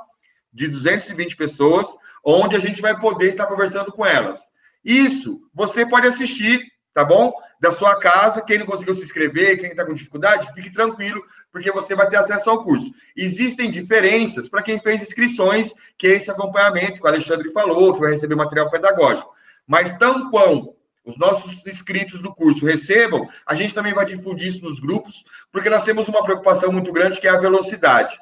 de 220 pessoas, onde a gente vai poder estar conversando com elas. Isso você pode assistir, tá bom? Da sua casa, quem não conseguiu se inscrever, quem está com dificuldade, fique tranquilo, porque você vai ter acesso ao curso. Existem diferenças para quem fez inscrições, que é esse acompanhamento que o Alexandre falou, que vai receber material pedagógico. Mas tão quão os nossos inscritos do curso recebam, a gente também vai difundir isso nos grupos, porque nós temos uma preocupação muito grande que é a velocidade.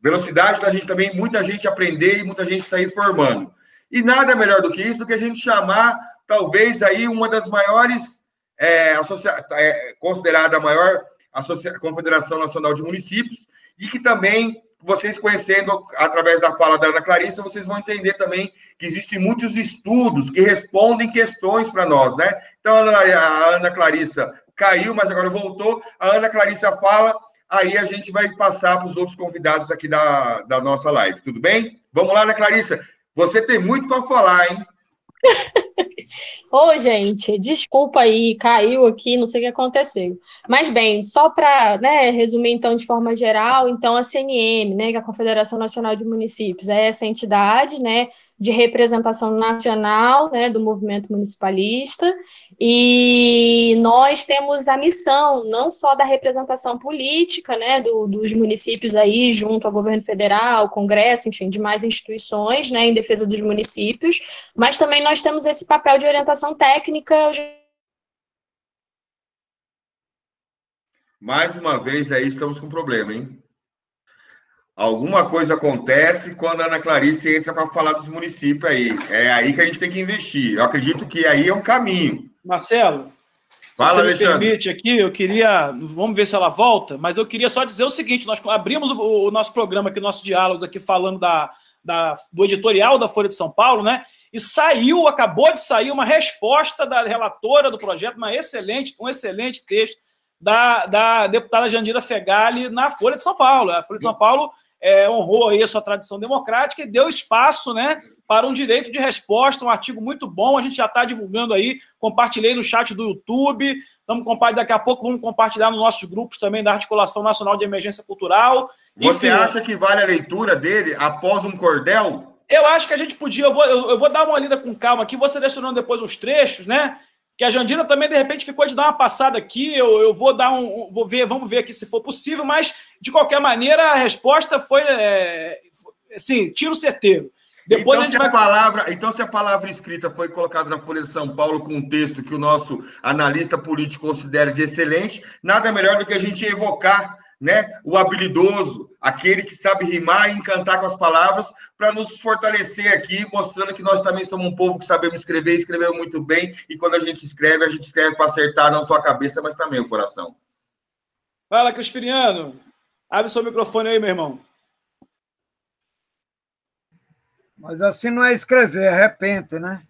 Velocidade da gente também, muita gente aprender e muita gente sair formando. E nada melhor do que isso, do que a gente chamar, talvez, aí, uma das maiores, é, associa... é, considerada a maior a Confederação Nacional de Municípios, e que também, vocês conhecendo através da fala da Ana Clarissa, vocês vão entender também que existem muitos estudos que respondem questões para nós, né? Então, a Ana Clarissa caiu, mas agora voltou. A Ana Clarissa fala, aí a gente vai passar para os outros convidados aqui da, da nossa live, tudo bem? Vamos lá, Ana Clarissa. Você tem muito para falar, hein? Ô, gente, desculpa aí, caiu aqui, não sei o que aconteceu. Mas, bem, só para né, resumir, então, de forma geral, então, a CNM, né, que é a Confederação Nacional de Municípios, é essa entidade, né, de representação nacional, né, do movimento municipalista, e nós temos a missão, não só da representação política, né, do, dos municípios aí, junto ao governo federal, Congresso, enfim, demais instituições, né, em defesa dos municípios, mas também nós temos esse papel de orientação técnica. Mais uma vez aí estamos com problema, hein? Alguma coisa acontece quando a Ana Clarice entra para falar dos municípios aí. É aí que a gente tem que investir. Eu acredito que aí é um caminho. Marcelo, Fala, se você me permite aqui, eu queria. Vamos ver se ela volta, mas eu queria só dizer o seguinte: nós abrimos o, o nosso programa aqui, nosso diálogo aqui, falando da da, do editorial da Folha de São Paulo, né? E saiu, acabou de sair uma resposta da relatora do projeto, uma excelente, um excelente texto da, da deputada Jandira Fegali na Folha de São Paulo. A Folha de São Paulo é, honrou aí a sua tradição democrática e deu espaço né, para um direito de resposta, um artigo muito bom. A gente já está divulgando aí, compartilhei no chat do YouTube. Estamos compartilhando daqui a pouco, vamos compartilhar nos nossos grupos também da Articulação Nacional de Emergência Cultural. Você Enfim, acha que vale a leitura dele após um cordel? Eu acho que a gente podia, eu vou, eu, eu vou dar uma lida com calma aqui, vou selecionando depois os trechos, né? Que a Jandira também, de repente, ficou de dar uma passada aqui. Eu, eu vou dar um. Vou ver, vamos ver aqui se for possível, mas, de qualquer maneira, a resposta foi é, assim, tiro certeiro. Depois então, se vai... a palavra, então, se a palavra escrita foi colocada na Folha de São Paulo com um texto que o nosso analista político considera de excelente, nada melhor do que a gente evocar né? O habilidoso, aquele que sabe rimar e encantar com as palavras, para nos fortalecer aqui, mostrando que nós também somos um povo que sabemos escrever, escrevemos muito bem, e quando a gente escreve, a gente escreve para acertar não só a cabeça, mas também o coração. Fala, Crispiniano. Abre seu microfone aí, meu irmão. Mas assim não é escrever, é repente, né?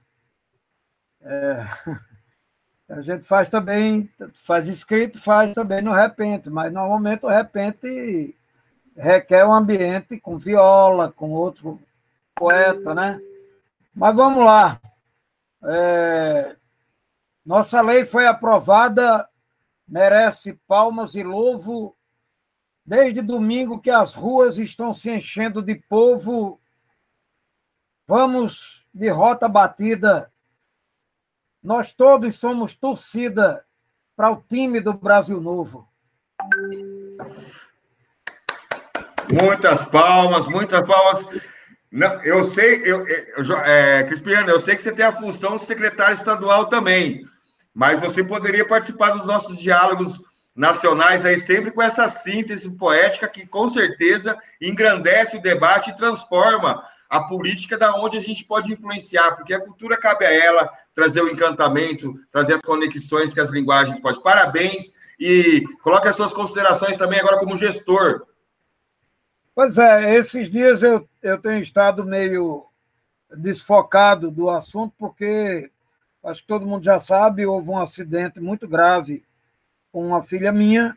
É... A gente faz também, faz escrito, faz também no repente, mas normalmente o repente requer um ambiente com viola, com outro poeta, né? Mas vamos lá. É... Nossa lei foi aprovada, merece palmas e louvo. Desde domingo que as ruas estão se enchendo de povo, vamos de rota batida nós todos somos torcida para o time do Brasil Novo. Muitas palmas, muitas palmas. Não, eu sei, eu, eu, é, eu sei que você tem a função de secretário estadual também, mas você poderia participar dos nossos diálogos nacionais aí sempre com essa síntese poética que com certeza engrandece o debate e transforma a política da onde a gente pode influenciar, porque a cultura cabe a ela trazer o encantamento, trazer as conexões que as linguagens podem. Parabéns e coloque as suas considerações também agora como gestor. Pois é, esses dias eu, eu tenho estado meio desfocado do assunto, porque acho que todo mundo já sabe, houve um acidente muito grave com uma filha minha,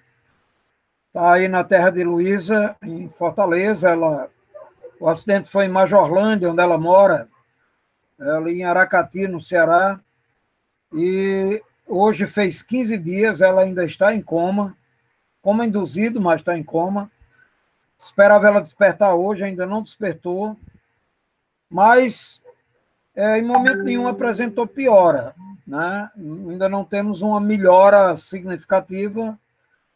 está aí na terra de Luísa, em Fortaleza, ela o acidente foi em Majorlândia, onde ela mora, ali em Aracati, no Ceará. E hoje fez 15 dias, ela ainda está em coma, coma induzido, mas está em coma. Esperava ela despertar hoje, ainda não despertou. Mas é, em momento nenhum apresentou piora. Né? Ainda não temos uma melhora significativa,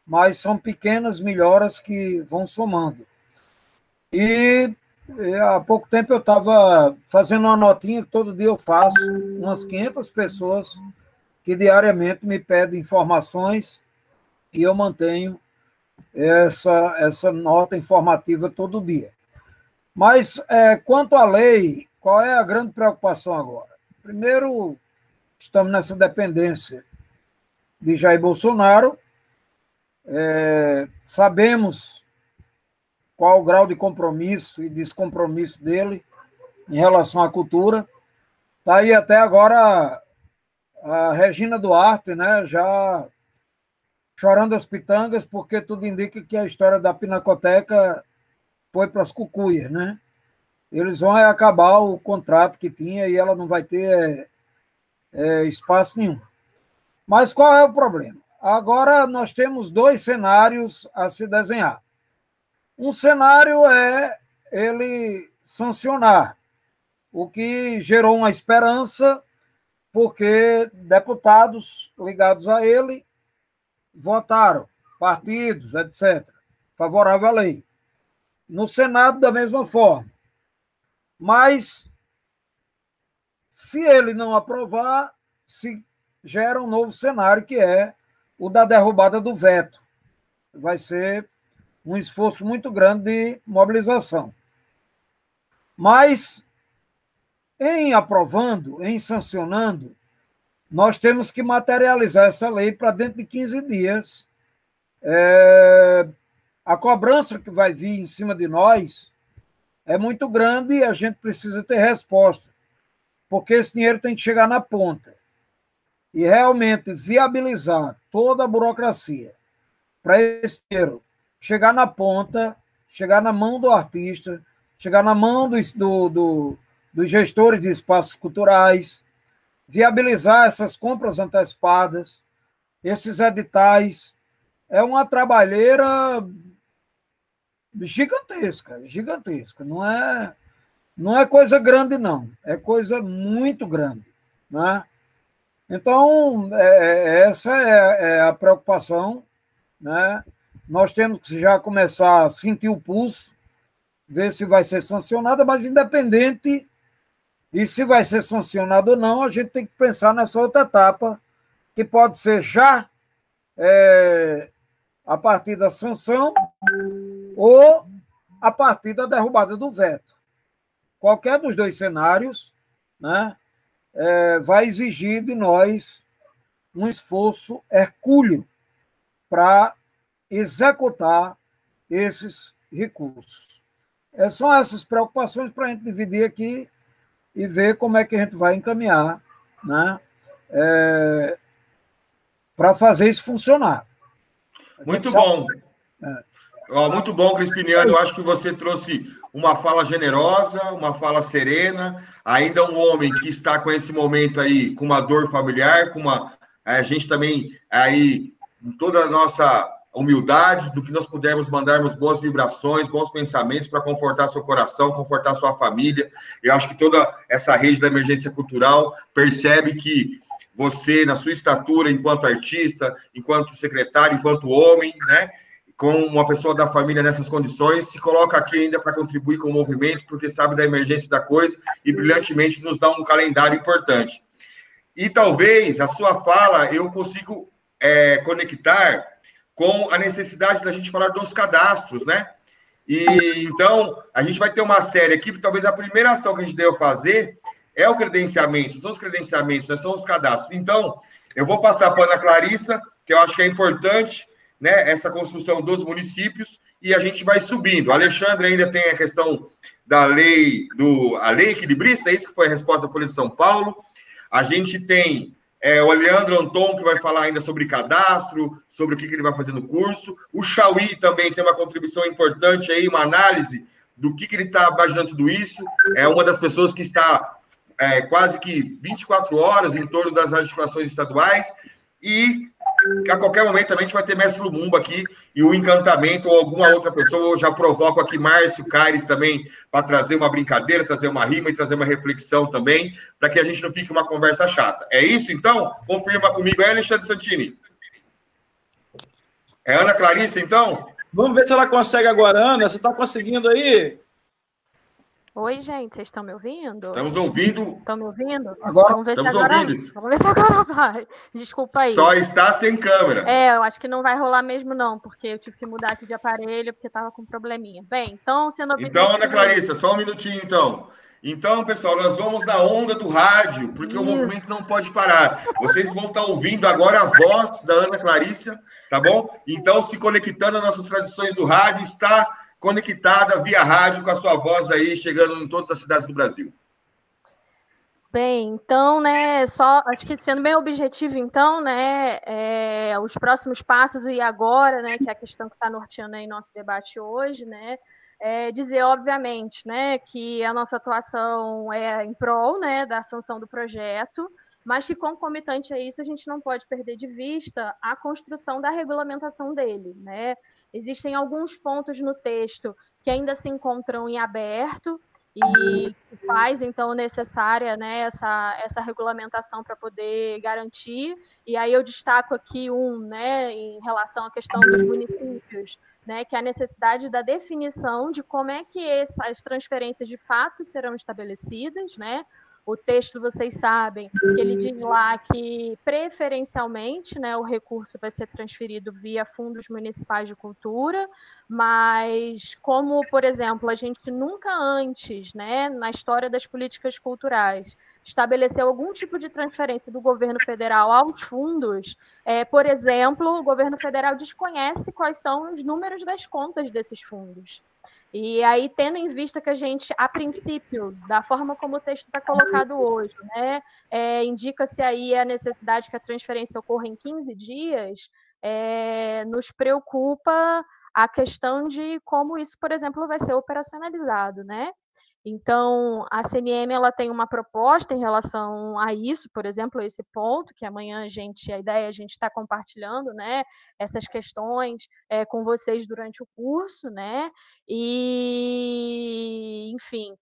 mas são pequenas melhoras que vão somando. E há pouco tempo eu estava fazendo uma notinha que todo dia eu faço, umas 500 pessoas que diariamente me pedem informações e eu mantenho essa, essa nota informativa todo dia. Mas, é, quanto à lei, qual é a grande preocupação agora? Primeiro, estamos nessa dependência de Jair Bolsonaro, é, sabemos qual o grau de compromisso e descompromisso dele em relação à cultura. Está aí até agora a Regina Duarte, né, já chorando as pitangas, porque tudo indica que a história da Pinacoteca foi para as cucuias, né? Eles vão acabar o contrato que tinha e ela não vai ter é, espaço nenhum. Mas qual é o problema? Agora nós temos dois cenários a se desenhar. Um cenário é ele sancionar, o que gerou uma esperança, porque deputados ligados a ele votaram, partidos, etc., favorável à lei. No Senado, da mesma forma. Mas, se ele não aprovar, se gera um novo cenário, que é o da derrubada do veto. Vai ser um esforço muito grande de mobilização. Mas, em aprovando, em sancionando, nós temos que materializar essa lei para dentro de 15 dias. É, a cobrança que vai vir em cima de nós é muito grande e a gente precisa ter resposta, porque esse dinheiro tem que chegar na ponta. E realmente viabilizar toda a burocracia para esse dinheiro chegar na ponta, chegar na mão do artista, chegar na mão do, do, do, dos gestores de espaços culturais, viabilizar essas compras antecipadas, esses editais. É uma trabalheira gigantesca, gigantesca. Não é, não é coisa grande, não. É coisa muito grande. Né? Então, é, é essa é, é, a preocupação. Né? Nós temos que já começar a sentir o pulso, ver se vai ser sancionada, mas independente e se vai ser sancionado ou não, a gente tem que pensar nessa outra etapa, que pode ser já é, a partir da sanção ou a partir da derrubada do veto. Qualquer dos dois cenários né, é, vai exigir de nós um esforço hercúleo para executar esses recursos. É, são essas preocupações para a gente dividir aqui e ver como é que a gente vai encaminhar né, é, para fazer isso funcionar. Muito bom. É. Ó, muito bom, Crispiniano. Eu acho que você trouxe uma fala generosa, uma fala serena. Ainda um homem que está com esse momento aí, com uma dor familiar, com uma. A gente também aí, com toda a nossa humildade, do que nós pudermos mandarmos boas vibrações, bons pensamentos para confortar seu coração, confortar sua família. Eu acho que toda essa rede da emergência cultural percebe que você, na sua estatura, enquanto artista, enquanto secretário, enquanto homem, né? Com uma pessoa da família nessas condições, se coloca aqui ainda para contribuir com o movimento, porque sabe da emergência da coisa e brilhantemente nos dá um calendário importante. E talvez a sua fala eu consigo é, conectar com a necessidade da gente falar dos cadastros, né? E então, a gente vai ter uma série aqui, talvez a primeira ação que a gente deve fazer é o credenciamento, são os credenciamentos, né? são os cadastros. Então, eu vou passar para a Ana Clarissa, que eu acho que é importante, né, essa construção dos municípios, e a gente vai subindo. O Alexandre ainda tem a questão da lei do a lei equilibrista, é isso que foi a resposta da Folha de São Paulo. A gente tem é, o Leandro Anton, que vai falar ainda sobre cadastro, sobre o que, que ele vai fazer no curso. O Chauí também tem uma contribuição importante aí, uma análise do que, que ele está imaginando tudo isso. É uma das pessoas que está é, quase que 24 horas em torno das articulações estaduais. E a qualquer momento também a gente vai ter Mestre Lumumba aqui e o Encantamento ou alguma outra pessoa. Eu já provoco aqui Márcio Caires também para trazer uma brincadeira, trazer uma rima e trazer uma reflexão também, para que a gente não fique uma conversa chata. É isso então? Confirma comigo aí, Alexandre Santini. É Ana Clarissa, então? Vamos ver se ela consegue agora, Ana. Você está conseguindo aí? Oi, gente, vocês estão me ouvindo? Estamos ouvindo. Estão me ouvindo? Agora Vamos ver estamos se agora... ouvindo. Vamos ver se agora vai. Desculpa aí. Só está sem câmera. É, eu acho que não vai rolar mesmo não, porque eu tive que mudar aqui de aparelho porque estava com probleminha. Bem, então sendo Então, Ana Clarissa, só um minutinho então. Então, pessoal, nós vamos na onda do rádio, porque Isso. o movimento não pode parar. Vocês vão estar ouvindo agora a voz da Ana Clarissa, tá bom? Então, se conectando às nossas tradições do rádio, está conectada via rádio com a sua voz aí, chegando em todas as cidades do Brasil. Bem, então, né, só, acho que sendo bem objetivo, então, né, é, os próximos passos e agora, né, que é a questão que está norteando aí nosso debate hoje, né, é dizer, obviamente, né, que a nossa atuação é em prol, né, da sanção do projeto, mas que concomitante a isso a gente não pode perder de vista a construção da regulamentação dele, né, Existem alguns pontos no texto que ainda se encontram em aberto e faz então necessária né, essa, essa regulamentação para poder garantir. E aí eu destaco aqui um, né, em relação à questão dos municípios, né, que é a necessidade da definição de como é que essas transferências de fato serão estabelecidas, né? O texto, vocês sabem, que ele diz lá que, preferencialmente, né, o recurso vai ser transferido via fundos municipais de cultura, mas como, por exemplo, a gente nunca antes, né, na história das políticas culturais, estabeleceu algum tipo de transferência do governo federal aos fundos, é, por exemplo, o governo federal desconhece quais são os números das contas desses fundos. E aí, tendo em vista que a gente, a princípio, da forma como o texto está colocado hoje, né, é, indica-se aí a necessidade que a transferência ocorra em 15 dias, é, nos preocupa a questão de como isso, por exemplo, vai ser operacionalizado, né? Então, a CNM ela tem uma proposta em relação a isso, por exemplo, esse ponto que amanhã a gente, a ideia é a gente está compartilhando, né, essas questões é, com vocês durante o curso, né, e, enfim,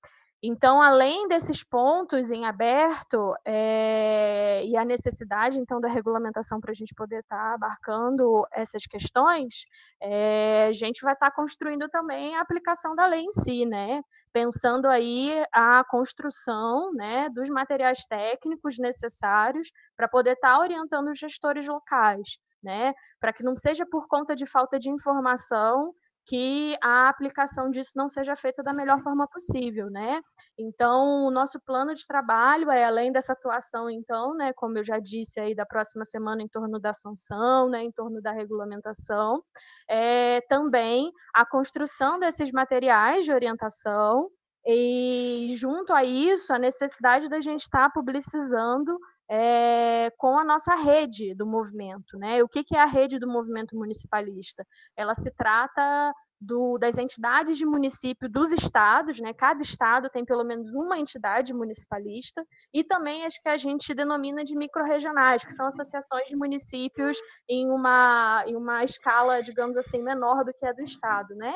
então, além desses pontos em aberto é, e a necessidade, então, da regulamentação para a gente poder estar tá abarcando essas questões, é, a gente vai estar tá construindo também a aplicação da lei em si, né? Pensando aí a construção né, dos materiais técnicos necessários para poder estar tá orientando os gestores locais, né? Para que não seja por conta de falta de informação que a aplicação disso não seja feita da melhor forma possível, né? Então, o nosso plano de trabalho é além dessa atuação, então, né, como eu já disse aí da próxima semana em torno da sanção, né, em torno da regulamentação, é também a construção desses materiais de orientação e junto a isso a necessidade da gente estar tá publicizando é, com a nossa rede do movimento. Né? O que, que é a rede do movimento municipalista? Ela se trata do, das entidades de município dos estados, né? Cada estado tem pelo menos uma entidade municipalista e também as que a gente denomina de microrregionais, que são associações de municípios em uma, em uma escala, digamos assim, menor do que a do estado, né?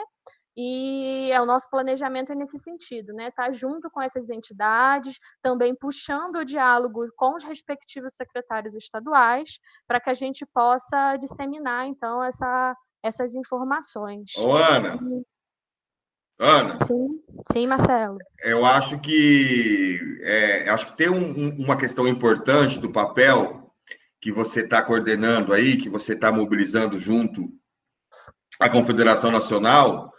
E é o nosso planejamento é nesse sentido, né? Estar tá junto com essas entidades, também puxando o diálogo com os respectivos secretários estaduais, para que a gente possa disseminar, então, essa, essas informações. Ô, Ana. Ana. Sim, sim, Marcelo. Eu acho que é, acho que tem um, uma questão importante do papel que você está coordenando aí, que você está mobilizando junto à Confederação Nacional,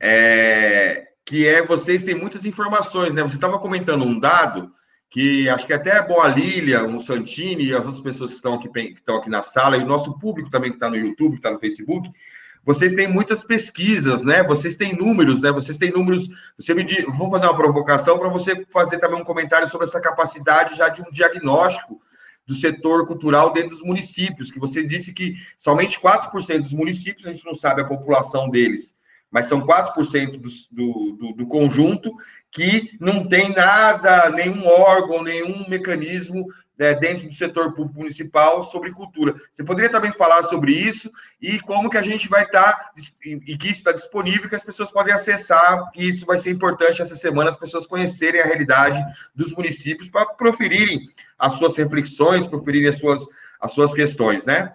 é, que é vocês têm muitas informações, né? Você estava comentando um dado que acho que até a Lília, o Santini e as outras pessoas que estão aqui, que estão aqui na sala, e o nosso público também que está no YouTube, está no Facebook, vocês têm muitas pesquisas, né? Vocês têm números, né? Vocês têm números. Você me diz, vou fazer uma provocação para você fazer também um comentário sobre essa capacidade já de um diagnóstico do setor cultural dentro dos municípios, que você disse que somente 4% dos municípios, a gente não sabe a população deles, mas são 4% do, do, do, conjunto que não tem nada, nenhum órgão, nenhum mecanismo né, dentro do setor público municipal sobre cultura. Você poderia também falar sobre isso e como que a gente vai estar, tá, e que isso está disponível, que as pessoas podem acessar, que isso vai ser importante essa semana, as pessoas conhecerem a realidade dos municípios para proferirem as suas reflexões, proferirem as suas, as suas questões, né?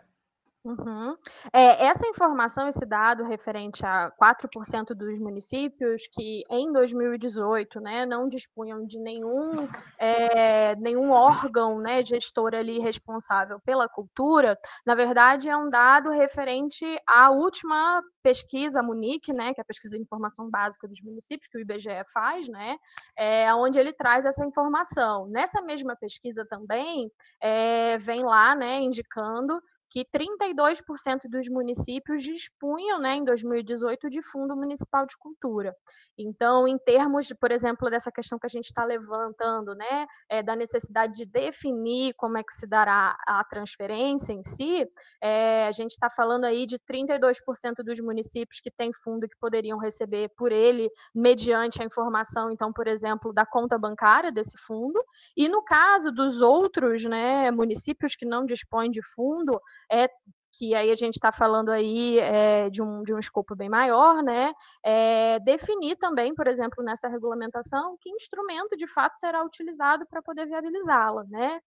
Uhum. É, essa informação, esse dado referente a 4% dos municípios que em 2018 né, não dispunham de nenhum, é, nenhum órgão né, gestor ali responsável pela cultura, na verdade é um dado referente à última pesquisa Munique, né, que é a pesquisa de informação básica dos municípios, que o IBGE faz, né, é, onde ele traz essa informação. Nessa mesma pesquisa também, é, vem lá né, indicando que 32% dos municípios dispunham, né, em 2018, de fundo municipal de cultura. Então, em termos, por exemplo, dessa questão que a gente está levantando, né, é, da necessidade de definir como é que se dará a transferência em si, é, a gente está falando aí de 32% dos municípios que têm fundo que poderiam receber por ele, mediante a informação, então, por exemplo, da conta bancária desse fundo, e no caso dos outros né, municípios que não dispõem de fundo, é que aí a gente está falando aí é, de, um, de um escopo bem maior, né? É, definir também, por exemplo, nessa regulamentação, que instrumento de fato será utilizado para poder viabilizá-la, né?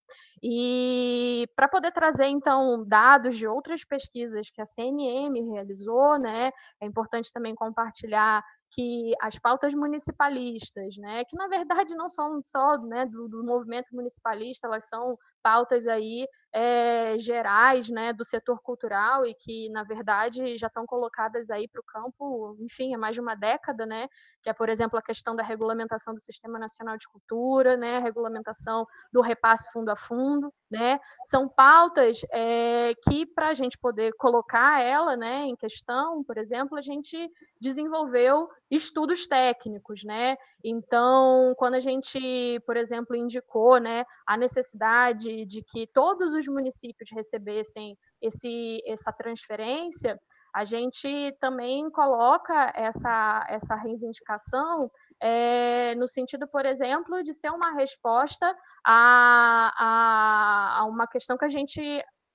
E para poder trazer, então, dados de outras pesquisas que a CNM realizou, né? É importante também compartilhar que as pautas municipalistas, né, que na verdade não são só né, do, do movimento municipalista, elas são pautas aí é, gerais né, do setor cultural e que, na verdade, já estão colocadas aí para o campo, enfim, há mais de uma década, né, que é, por exemplo, a questão da regulamentação do Sistema Nacional de Cultura, né, a regulamentação do repasse fundo a fundo, né, são pautas é, que, para a gente poder colocar ela né, em questão, por exemplo, a gente desenvolveu estudos técnicos, né? Então, quando a gente, por exemplo, indicou né, a necessidade de que todos os municípios recebessem esse, essa transferência, a gente também coloca essa, essa reivindicação é, no sentido, por exemplo, de ser uma resposta a, a, a uma questão que a gente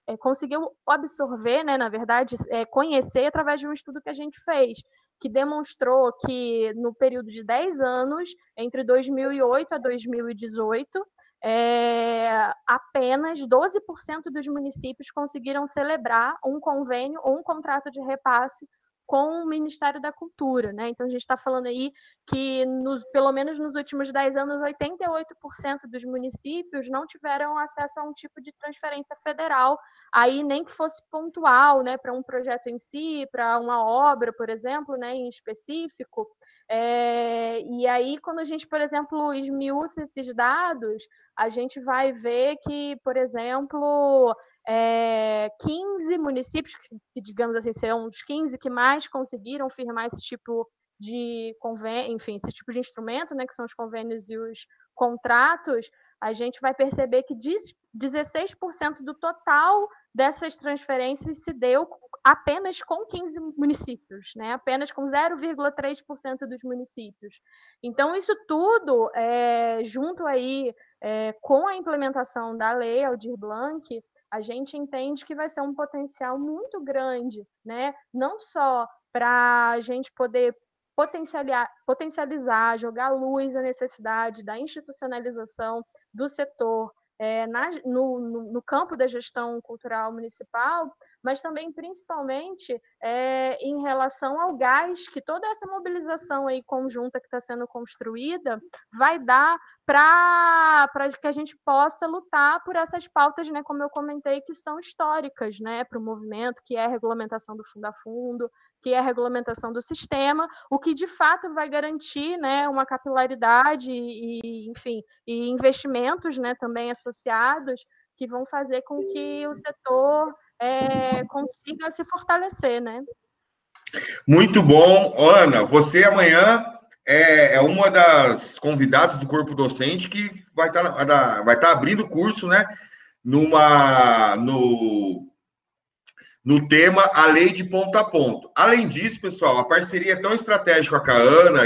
é, conseguiu absorver, né, na verdade, é, conhecer através de um estudo que a gente fez, que demonstrou que no período de 10 anos, entre 2008 a 2018, é, apenas 12% dos municípios conseguiram celebrar um convênio ou um contrato de repasse com o Ministério da Cultura, né? Então a gente está falando aí que nos, pelo menos nos últimos 10 anos, 88% dos municípios não tiveram acesso a um tipo de transferência federal, aí nem que fosse pontual, né, para um projeto em si, para uma obra, por exemplo, né, em específico. É, e aí, quando a gente, por exemplo, esmiuça esses dados, a gente vai ver que, por exemplo, é, 15 municípios, que, digamos assim, serão os 15 que mais conseguiram firmar esse tipo de convênio, enfim, esse tipo de instrumento, né, que são os convênios e os contratos, a gente vai perceber que 16% do total dessas transferências se deu apenas com 15 municípios, né? apenas com 0,3% dos municípios. Então, isso tudo, é, junto aí é, com a implementação da lei Aldir Blanc, a gente entende que vai ser um potencial muito grande, né? não só para a gente poder potencializar, potencializar, jogar luz à necessidade da institucionalização do setor é, na, no, no, no, campo da gestão cultural municipal, mas também, principalmente, é, em relação ao gás, que toda essa mobilização aí conjunta que está sendo construída vai dar para que a gente possa lutar por essas pautas, né, como eu comentei, que são históricas né, para o movimento, que é a regulamentação do fundo a fundo, que é a regulamentação do sistema, o que de fato vai garantir né, uma capilaridade e, enfim, e investimentos né, também associados que vão fazer com que o setor é, consiga se fortalecer, né? Muito bom, Ana. Você amanhã é, é uma das convidadas do corpo docente que vai estar tá, vai tá abrindo curso, né? Numa no no tema A Lei de Ponto a Ponto. Além disso, pessoal, a parceria é tão estratégica com a Ana,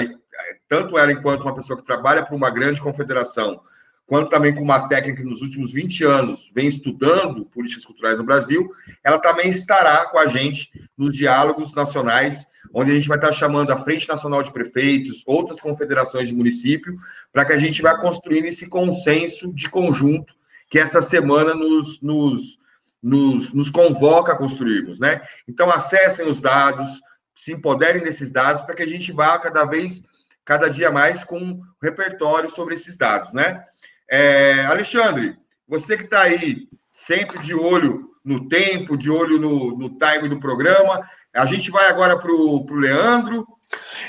tanto ela enquanto uma pessoa que trabalha para uma grande confederação, quanto também com uma técnica que nos últimos 20 anos vem estudando políticas culturais no Brasil, ela também estará com a gente nos diálogos nacionais, onde a gente vai estar chamando a Frente Nacional de Prefeitos, outras confederações de município, para que a gente vá construindo esse consenso de conjunto que essa semana nos, nos nos, nos convoca a construirmos, né? Então, acessem os dados, se empoderem desses dados, para que a gente vá cada vez, cada dia mais com um repertório sobre esses dados, né? É, Alexandre, você que está aí sempre de olho no tempo, de olho no, no time do programa, a gente vai agora para o Leandro.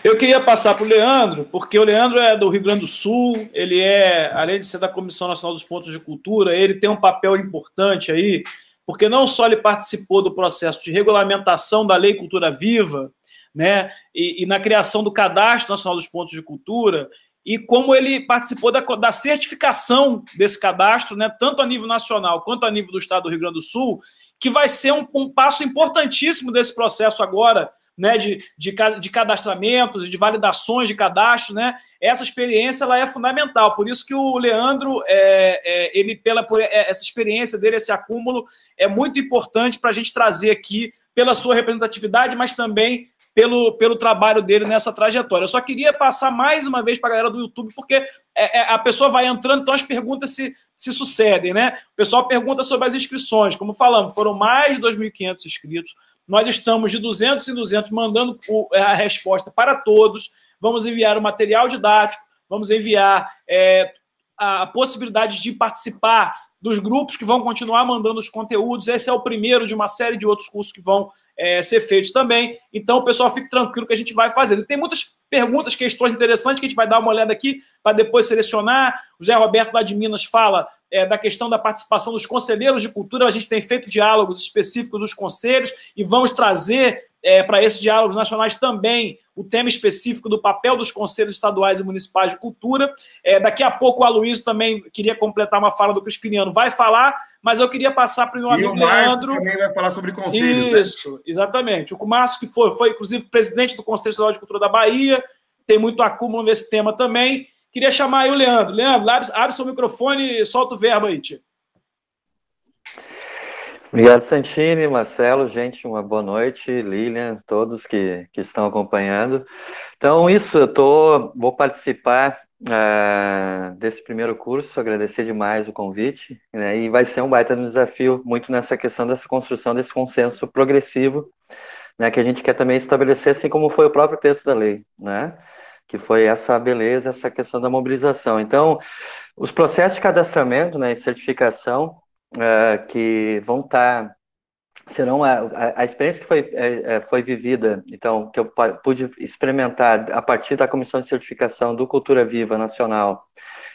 Eu queria passar para o Leandro, porque o Leandro é do Rio Grande do Sul, ele é, além de ser da Comissão Nacional dos Pontos de Cultura, ele tem um papel importante aí porque não só ele participou do processo de regulamentação da Lei Cultura Viva, né, e, e na criação do Cadastro Nacional dos Pontos de Cultura, e como ele participou da, da certificação desse cadastro, né, tanto a nível nacional quanto a nível do Estado do Rio Grande do Sul, que vai ser um, um passo importantíssimo desse processo agora né, de, de, de cadastramentos e de validações de cadastros, né, essa experiência ela é fundamental. Por isso que o Leandro, é, é, ele pela por essa experiência dele, esse acúmulo, é muito importante para a gente trazer aqui pela sua representatividade, mas também pelo, pelo trabalho dele nessa trajetória. Eu só queria passar mais uma vez para a galera do YouTube, porque é, é, a pessoa vai entrando, então as perguntas se, se sucedem, né? O pessoal pergunta sobre as inscrições. Como falamos, foram mais de 2.500 inscritos. Nós estamos de 200 em 200 mandando é, a resposta para todos. Vamos enviar o material didático, vamos enviar é, a possibilidade de participar dos grupos que vão continuar mandando os conteúdos. Esse é o primeiro de uma série de outros cursos que vão é, ser feitos também. Então, pessoal fique tranquilo que a gente vai fazendo. Tem muitas perguntas, questões interessantes que a gente vai dar uma olhada aqui para depois selecionar. O Zé Roberto lá de Minas fala é, da questão da participação dos conselheiros de cultura. A gente tem feito diálogos específicos dos conselhos e vamos trazer é, para esses diálogos nacionais também o tema específico do papel dos conselhos estaduais e municipais de cultura. É, daqui a pouco o Aloysio também queria completar uma fala do Crispiniano, vai falar, mas eu queria passar para o meu amigo e o Leandro. também vai falar sobre conselhos. Né? Isso, né? exatamente. O Márcio, que foi, foi, inclusive, presidente do Conselho Estadual de Cultura da Bahia, tem muito acúmulo nesse tema também. Queria chamar aí o Leandro. Leandro, abre, abre seu microfone e solta o verbo aí, tio. Obrigado, Santini, Marcelo, gente, uma boa noite, Lilian, todos que, que estão acompanhando. Então, isso, eu tô, vou participar uh, desse primeiro curso, agradecer demais o convite, né, e vai ser um baita desafio, muito nessa questão dessa construção desse consenso progressivo, né, que a gente quer também estabelecer, assim como foi o próprio texto da lei, né, que foi essa beleza, essa questão da mobilização. Então, os processos de cadastramento né, e certificação, uh, que vão estar tá, serão a, a, a, experiência que foi, é, foi vivida, então, que eu pude experimentar a partir da Comissão de Certificação do Cultura Viva Nacional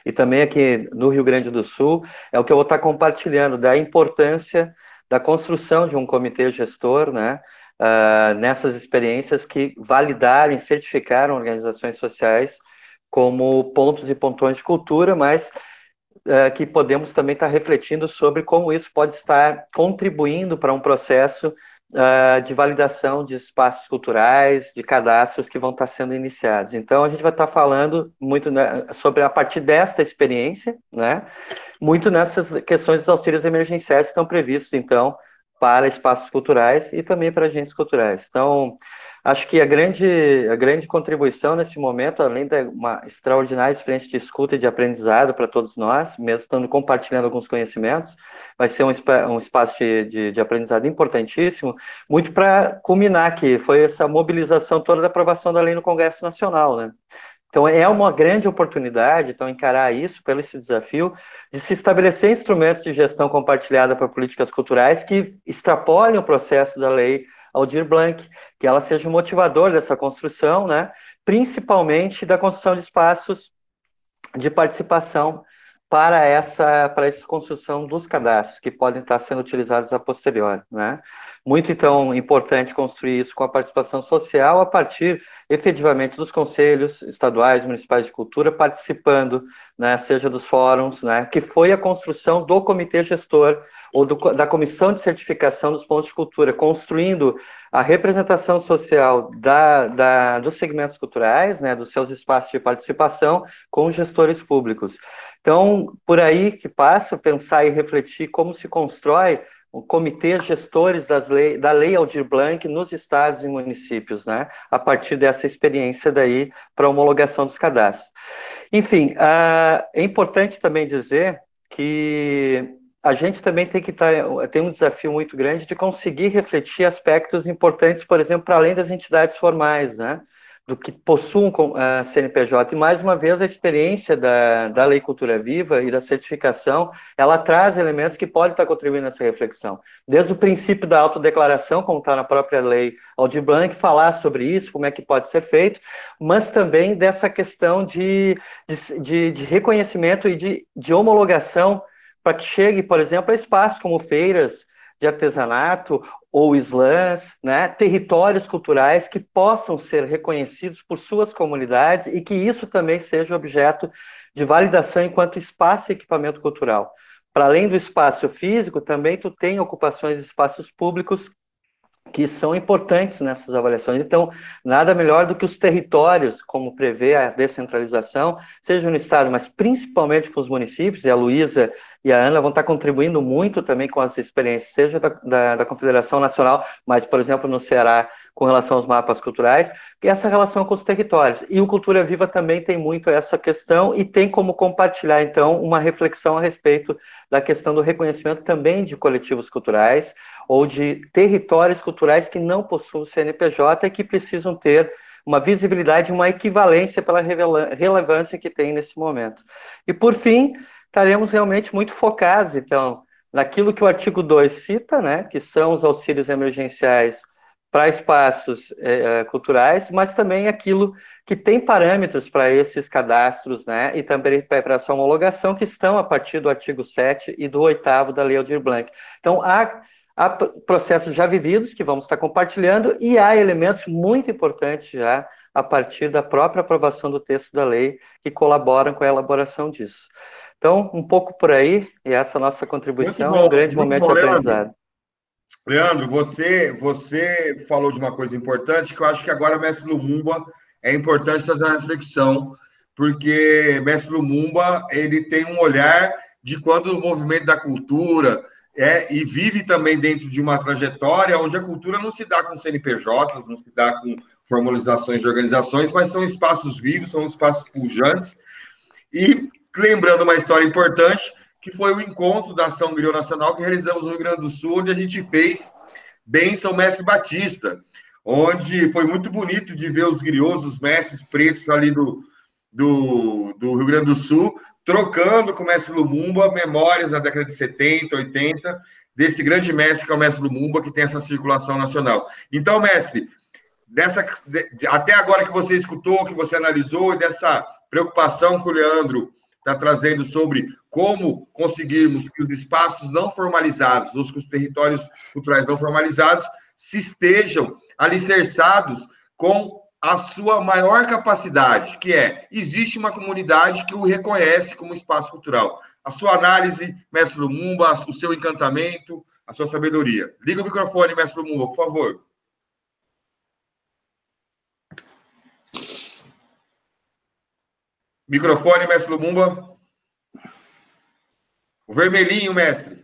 e também aqui no Rio Grande do Sul, é o que eu vou estar tá compartilhando da importância da construção de um comitê gestor, né, uh, nessas experiências que validaram e certificaram organizações sociais como pontos e pontões de cultura, mas uh, que podemos também estar refletindo sobre como isso pode estar contribuindo para um processo uh, de validação de espaços culturais, de cadastros que vão estar sendo iniciados. Então, a gente vai estar falando muito né, sobre a partir desta experiência, né, muito nessas questões dos auxílios emergenciais que estão previstos, então, para espaços culturais e também para agentes culturais. Então, Acho que a grande, a grande contribuição nesse momento, além de uma extraordinária experiência de escuta e de aprendizado para todos nós, mesmo estando compartilhando alguns conhecimentos, vai ser um, um espaço de, de, de, aprendizado importantíssimo, muito para culminar que foi essa mobilização toda da aprovação da lei no Congresso Nacional, né? Então, é uma grande oportunidade, então, encarar isso pelo esse desafio de se estabelecer instrumentos de gestão compartilhada para políticas culturais que extrapolem o processo da lei Aldir Blanc, que ela seja o motivador dessa construção, né? principalmente da construção de espaços de participação para essa, para essa construção dos cadastros, que podem estar sendo utilizados a posteriori. Né? Muito, então, importante construir isso com a participação social a partir, efetivamente, dos conselhos estaduais, municipais de cultura, participando, né, seja dos fóruns, né, que foi a construção do comitê gestor ou do, da comissão de certificação dos pontos de cultura, construindo a representação social da, da, dos segmentos culturais, né, dos seus espaços de participação com os gestores públicos. Então, por aí que passa pensar e refletir como se constrói o comitê gestores lei, da Lei Aldir Blanc nos estados e municípios, né, a partir dessa experiência daí para homologação dos cadastros. Enfim, uh, é importante também dizer que a gente também tem que estar tá, tem um desafio muito grande de conseguir refletir aspectos importantes, por exemplo, para além das entidades formais, né? Do que possuem a CNPJ. E, mais uma vez, a experiência da, da Lei Cultura Viva e da certificação, ela traz elementos que podem estar contribuindo nessa reflexão. Desde o princípio da autodeclaração, como está na própria lei Aldir Blanc, falar sobre isso, como é que pode ser feito, mas também dessa questão de, de, de reconhecimento e de, de homologação para que chegue, por exemplo, a espaços como feiras de artesanato ou slams, né, territórios culturais que possam ser reconhecidos por suas comunidades e que isso também seja objeto de validação enquanto espaço e equipamento cultural. Para além do espaço físico, também tu tem ocupações de espaços públicos que são importantes nessas avaliações. Então, nada melhor do que os territórios, como prevê a descentralização, seja no Estado, mas principalmente com os municípios, e a Luísa e a Ana vão estar contribuindo muito também com as experiências, seja da, da, da, Confederação Nacional, mas, por exemplo, no Ceará, com relação aos mapas culturais, e essa relação com os territórios. E o Cultura Viva também tem muito essa questão e tem como compartilhar, então, uma reflexão a respeito da questão do reconhecimento também de coletivos culturais ou de territórios culturais que não possuem CNPJ e que precisam ter uma visibilidade, uma equivalência pela relevância que tem nesse momento. E, por fim, estaremos realmente muito focados, então, naquilo que o artigo 2 cita, né, que são os auxílios emergenciais para espaços é, culturais, mas também aquilo que tem parâmetros para esses cadastros, né, e também para essa homologação, que estão a partir do artigo 7 e do 8 da Lei Aldir Blanc. Então, há, há processos já vividos que vamos estar compartilhando e há elementos muito importantes já a partir da própria aprovação do texto da lei que colaboram com a elaboração disso. Então, um pouco por aí, e essa nossa contribuição bom, é um grande momento bom, de aprendizado. Leandro, você, você falou de uma coisa importante que eu acho que agora, mestre Lumumba, é importante fazer uma reflexão, porque mestre Lumumba ele tem um olhar de quando o movimento da cultura é, e vive também dentro de uma trajetória onde a cultura não se dá com CNPJs, não se dá com formalizações de organizações, mas são espaços vivos, são espaços pujantes. E lembrando uma história importante, que foi o encontro da Ação Griot Nacional que realizamos no Rio Grande do Sul, onde a gente fez Benção Mestre Batista, onde foi muito bonito de ver os griots, os mestres pretos ali do, do, do Rio Grande do Sul, trocando com o mestre Lumumba memórias da década de 70, 80, desse grande mestre que é o mestre Lumumba, que tem essa circulação nacional. Então, mestre, dessa, até agora que você escutou, que você analisou, dessa preocupação que o Leandro está trazendo sobre como conseguirmos que os espaços não formalizados, os, os territórios culturais não formalizados, se estejam alicerçados com a sua maior capacidade, que é, existe uma comunidade que o reconhece como espaço cultural. A sua análise, mestre Lumumba, o seu encantamento, a sua sabedoria. Liga o microfone, mestre Lumumba, por favor. Microfone, mestre Lumumba. O vermelhinho, mestre.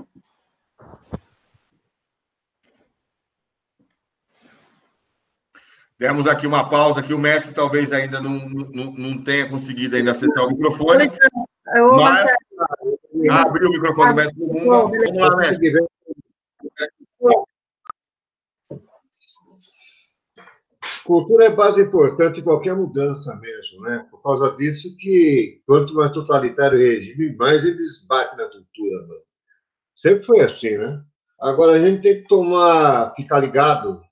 Demos aqui uma pausa que o mestre talvez ainda não, não, não tenha conseguido ainda acessar o microfone. Mas... Abriu o microfone do mestre Lumumba. Vamos lá, mestre. Cultura é base importante em qualquer mudança mesmo, né? Por causa disso que, quanto mais totalitário o regime, mais eles batem na cultura. Mano. Sempre foi assim, né? Agora a gente tem que tomar, ficar ligado.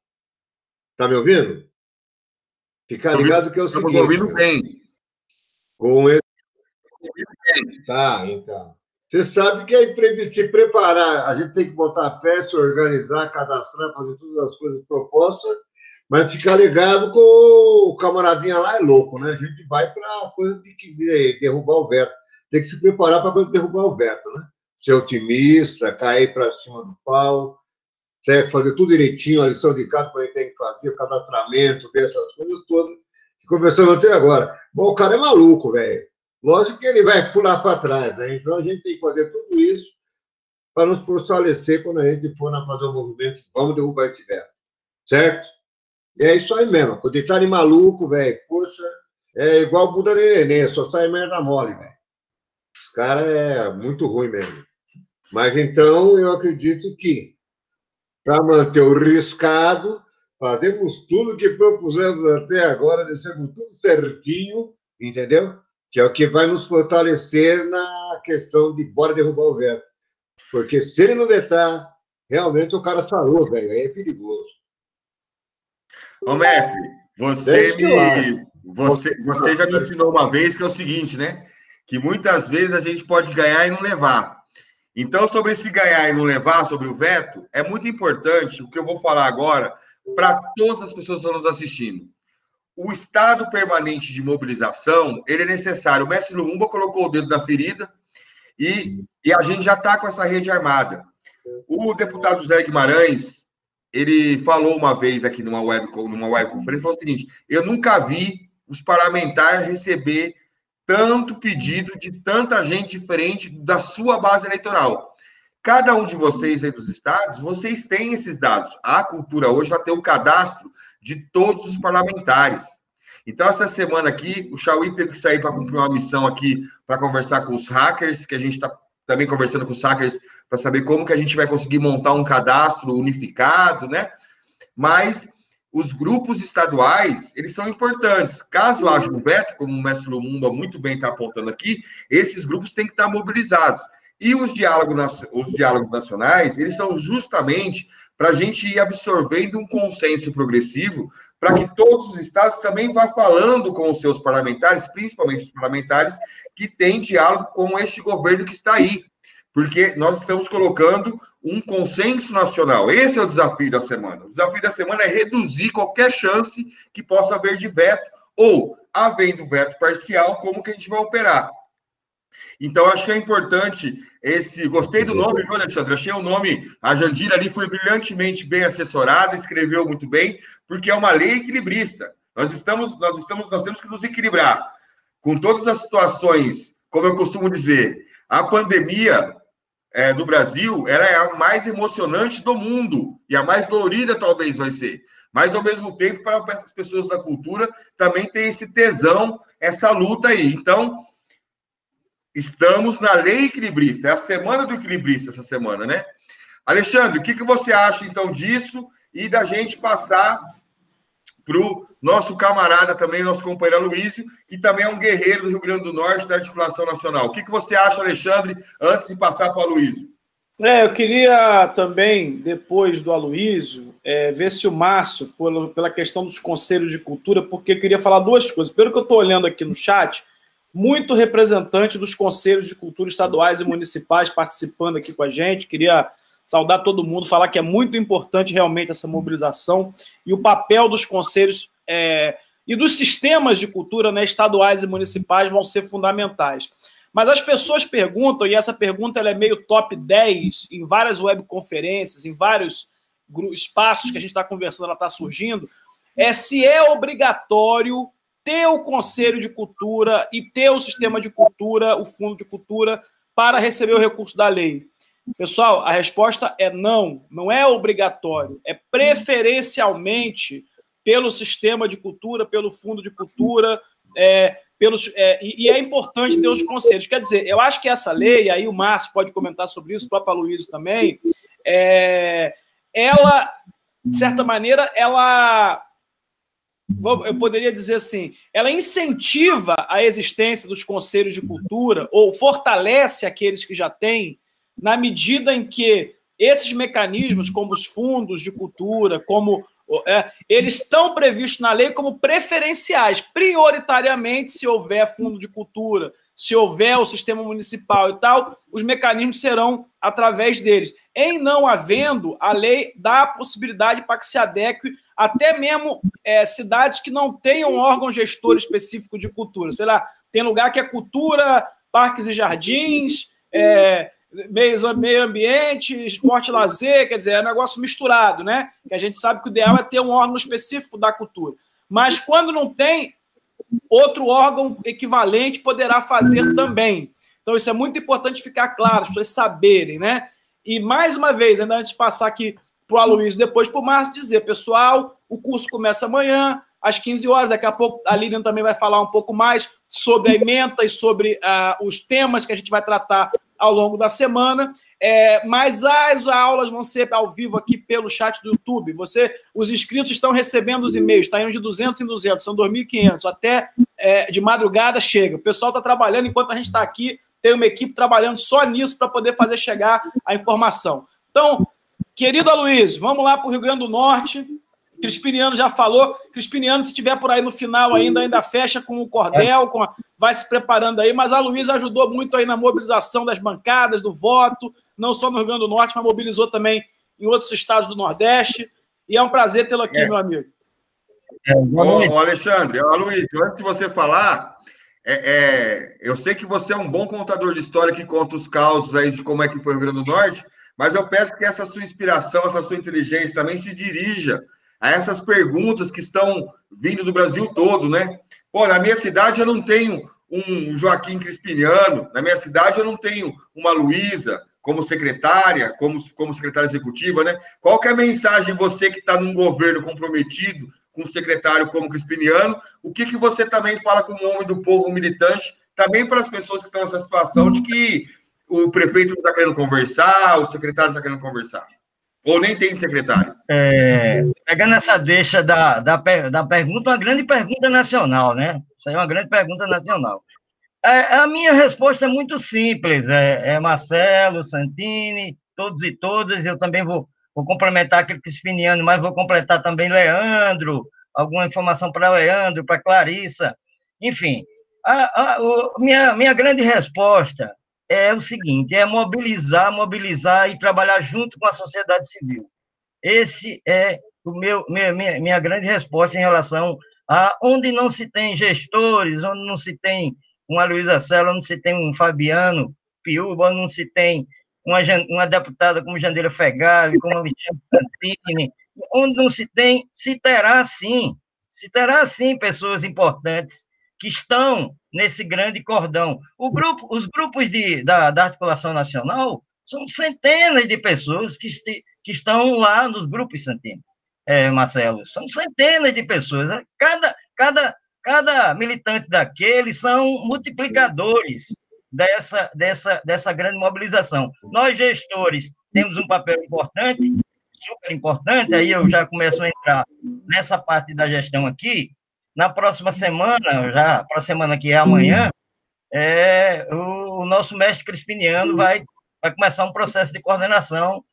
Tá me ouvindo? Ficar ligado que é o seguinte. Estamos ouvindo bem. Com ele. Tá, então. Você sabe que é se preparar, a gente tem que botar a se organizar, cadastrar, fazer todas as coisas propostas mas ficar ligado com o camaradinha lá é louco, né? A gente vai para coisa de, de derrubar o veto. Tem que se preparar para derrubar o veto, né? Ser otimista, cair para cima do pau, certo? fazer tudo direitinho, a lição de casa que a gente tem que fazer, o cadastramento, ver essas coisas todas que conversamos até agora. Bom, o cara é maluco, velho. Lógico que ele vai pular para trás, né? Então a gente tem que fazer tudo isso para nos fortalecer quando a gente for fazer o movimento. Vamos derrubar esse veto, certo? É isso aí mesmo. Quando ele tá maluco, velho, poxa, é igual o Buda de Neném, só sai merda mole, velho. Os caras é muito ruim mesmo. Mas então eu acredito que, para manter o riscado, fazemos tudo que propusemos até agora, deixamos tudo certinho, entendeu? Que é o que vai nos fortalecer na questão de bora derrubar o veto. Porque se ele não vetar, realmente o cara falou, velho, aí é perigoso. Ô, mestre, você me. Você, você já me ensinou uma vez que é o seguinte, né? Que muitas vezes a gente pode ganhar e não levar. Então, sobre esse ganhar e não levar, sobre o veto, é muito importante o que eu vou falar agora para todas as pessoas que estão nos assistindo. O estado permanente de mobilização, ele é necessário. O mestre Lumumba colocou o dedo na ferida e, e a gente já está com essa rede armada. O deputado José Guimarães, ele falou uma vez aqui numa web, numa web conferência, falou o seguinte: eu nunca vi os parlamentares receber tanto pedido de tanta gente diferente da sua base eleitoral. Cada um de vocês aí dos estados, vocês têm esses dados. A cultura hoje já tem o um cadastro de todos os parlamentares. Então, essa semana aqui, o Chauí teve que sair para cumprir uma missão aqui para conversar com os hackers, que a gente está também conversando com os hackers para saber como que a gente vai conseguir montar um cadastro unificado, né? Mas os grupos estaduais, eles são importantes. Caso haja um veto, como o mestre Lumumba muito bem está apontando aqui, esses grupos têm que estar mobilizados. E os diálogos, os diálogos nacionais, eles são justamente para a gente ir absorvendo um consenso progressivo, para que todos os estados também vá falando com os seus parlamentares, principalmente os parlamentares que têm diálogo com este governo que está aí. Porque nós estamos colocando um consenso nacional. Esse é o desafio da semana. O desafio da semana é reduzir qualquer chance que possa haver de veto, ou, havendo veto parcial, como que a gente vai operar. Então, acho que é importante esse. Gostei do nome, viu, Alexandre? Achei o nome. A Jandira ali foi brilhantemente bem assessorada, escreveu muito bem, porque é uma lei equilibrista. Nós estamos, nós estamos, nós temos que nos equilibrar com todas as situações, como eu costumo dizer. A pandemia é, no Brasil ela é a mais emocionante do mundo e a mais dolorida talvez vai ser. Mas ao mesmo tempo, para as pessoas da cultura também tem esse tesão, essa luta aí. Então, Estamos na lei equilibrista. É a semana do equilibrista essa semana, né? Alexandre, o que, que você acha então disso e da gente passar para o nosso camarada também, nosso companheiro Luísio, que também é um guerreiro do Rio Grande do Norte da articulação nacional. O que, que você acha, Alexandre, antes de passar para o Aloysio? É, eu queria também, depois do Aloysio, é, ver se o Márcio, pela questão dos conselhos de cultura, porque eu queria falar duas coisas. Pelo que eu estou olhando aqui no chat, muito representante dos conselhos de cultura estaduais e municipais participando aqui com a gente. Queria saudar todo mundo, falar que é muito importante realmente essa mobilização e o papel dos conselhos é, e dos sistemas de cultura né, estaduais e municipais vão ser fundamentais. Mas as pessoas perguntam, e essa pergunta é meio top 10 em várias webconferências, em vários espaços que a gente está conversando, ela está surgindo, é se é obrigatório ter o Conselho de Cultura e ter o sistema de cultura, o Fundo de Cultura, para receber o recurso da lei? Pessoal, a resposta é não, não é obrigatório, é preferencialmente pelo sistema de cultura, pelo fundo de cultura, é, pelos, é, e, e, é importante ter os conselhos. Quer dizer, eu acho que essa lei, aí o Márcio pode comentar sobre isso, o próprio Luiz também, é, ela, de certa maneira, ela eu poderia dizer assim, ela incentiva a existência dos conselhos de cultura ou fortalece aqueles que já têm, na medida em que esses mecanismos, como os fundos de cultura, como é, eles estão previstos na lei como preferenciais, prioritariamente, se houver fundo de cultura, se houver o sistema municipal e tal, os mecanismos serão através deles. Em não havendo, a lei dá a possibilidade para que se adeque até mesmo é, cidades que não tenham órgão gestor específico de cultura. Sei lá, tem lugar que é cultura, parques e jardins, é, meio, meio ambiente, esporte lazer, quer dizer, é um negócio misturado, né? Que a gente sabe que o ideal é ter um órgão específico da cultura. Mas quando não tem, outro órgão equivalente poderá fazer também. Então, isso é muito importante ficar claro, as pessoas saberem, né? E mais uma vez, ainda antes de passar aqui para o Aloysio, depois para o Márcio, dizer, pessoal, o curso começa amanhã, às 15 horas. Daqui a pouco a Lilian também vai falar um pouco mais sobre a emenda e sobre uh, os temas que a gente vai tratar ao longo da semana. É, mas as aulas vão ser ao vivo aqui pelo chat do YouTube. Você, os inscritos estão recebendo os e-mails, está indo de 200 em 200, são 2.500. Até é, de madrugada chega. O pessoal está trabalhando enquanto a gente está aqui. Tem uma equipe trabalhando só nisso para poder fazer chegar a informação. Então, Querido Aloysio, vamos lá para o Rio Grande do Norte. Crispiniano já falou. Crispiniano, se estiver por aí no final ainda, ainda fecha com o cordel, com a... vai se preparando aí. Mas a Luísa ajudou muito aí na mobilização das bancadas, do voto, não só no Rio Grande do Norte, mas mobilizou também em outros estados do Nordeste. E é um prazer tê-lo aqui, é. meu amigo. É, Ô, Alexandre, Aloysio, antes de você falar, é, é, eu sei que você é um bom contador de história que conta os causos aí de como é que foi o Rio Grande do Norte, mas eu peço que essa sua inspiração, essa sua inteligência também se dirija a essas perguntas que estão vindo do Brasil todo, né? Pô, na minha cidade eu não tenho um Joaquim Crispiniano, na minha cidade eu não tenho uma Luísa como secretária, como, como secretária executiva, né? Qual que é a mensagem, você que está num governo comprometido com um secretário como Crispiniano, o que, que você também fala como homem do povo militante, também para as pessoas que estão nessa situação de que o prefeito não está querendo conversar, o secretário não está querendo conversar? Ou nem tem secretário? É, pegando essa deixa da, da, da pergunta, uma grande pergunta nacional, né? Isso aí é uma grande pergunta nacional. É, a minha resposta é muito simples, é, é Marcelo, Santini, todos e todas, eu também vou, vou complementar aquele Crispiniano, mas vou completar também Leandro, alguma informação para Leandro, para Clarissa, enfim. A, a, o, minha, minha grande resposta é o seguinte: é mobilizar, mobilizar e trabalhar junto com a sociedade civil. Esse é o meu, minha, minha, grande resposta em relação a onde não se tem gestores, onde não se tem uma Luísa Sela, onde se tem um Fabiano Piuba, onde não se tem uma, uma deputada como Jandeira Fegali, como Alexandre Santini, onde não se tem, se terá sim, se terá sim pessoas importantes que estão nesse grande cordão. Grupo, os grupos de, da, da articulação nacional são centenas de pessoas que, este, que estão lá nos grupos Santini, é, Marcelo. São centenas de pessoas. Cada, cada, cada militante daqueles são multiplicadores dessa, dessa, dessa grande mobilização. Nós, gestores, temos um papel importante, super importante, aí eu já começo a entrar nessa parte da gestão aqui. Na próxima semana, já para a semana que é amanhã, é, o, o nosso mestre Crispiniano vai, vai começar um processo de coordenação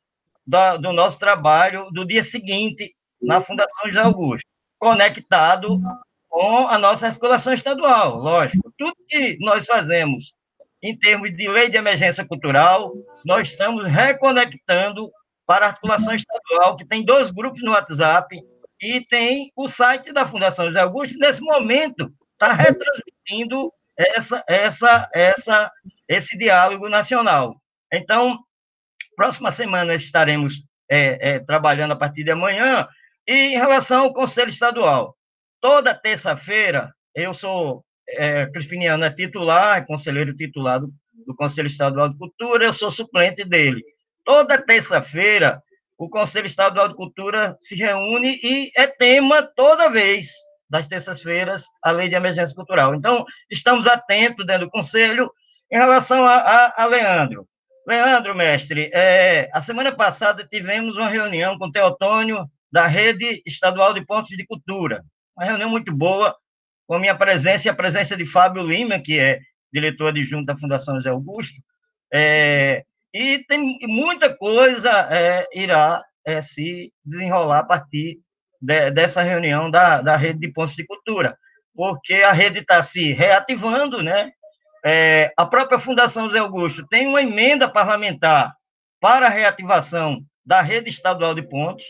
do, do nosso trabalho do dia seguinte na Fundação José Augusto, conectado com a nossa articulação estadual, lógico. Tudo que nós fazemos em termos de lei de emergência cultural, nós estamos reconectando para a articulação estadual, que tem dois grupos no WhatsApp e tem o site da Fundação José Augusto, nesse momento está retransmitindo essa, essa, essa, esse diálogo nacional. Então, próxima semana estaremos é, é, trabalhando a partir de amanhã. E em relação ao Conselho Estadual, toda terça-feira eu sou é, Crispiniano é titular, conselheiro titular do, do Conselho Estadual de Cultura, eu sou suplente dele. Toda terça-feira, o Conselho Estadual de Cultura se reúne e é tema toda vez das terças-feiras a lei de emergência cultural. Então, estamos atentos dentro do Conselho em relação a, a, a Leandro. Leandro, mestre, é, a semana passada tivemos uma reunião com o Teotônio da Rede Estadual de Pontos de Cultura. Uma reunião muito boa, com a minha presença e a presença de Fábio Lima, que é diretor adjunto da Fundação José Augusto, é, e tem muita coisa é, irá é, se desenrolar a partir de, dessa reunião da, da rede de pontos de cultura, porque a rede está se reativando, né? É, a própria Fundação José Augusto tem uma emenda parlamentar para a reativação da rede estadual de pontos.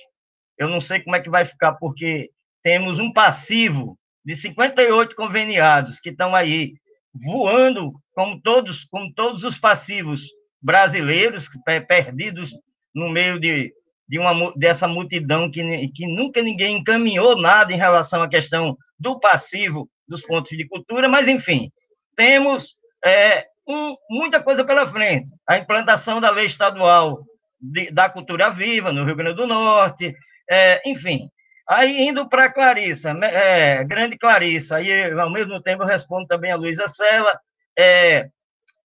Eu não sei como é que vai ficar, porque temos um passivo de 58 conveniados que estão aí voando, como todos, como todos os passivos brasileiros perdidos no meio de, de uma, dessa multidão que, que nunca ninguém encaminhou nada em relação à questão do passivo dos pontos de cultura, mas, enfim, temos é, um, muita coisa pela frente. A implantação da lei estadual de, da cultura viva no Rio Grande do Norte, é, enfim, Aí, indo para Clarissa, é, grande Clarissa, e ao mesmo tempo eu respondo também a Luísa Sela, é,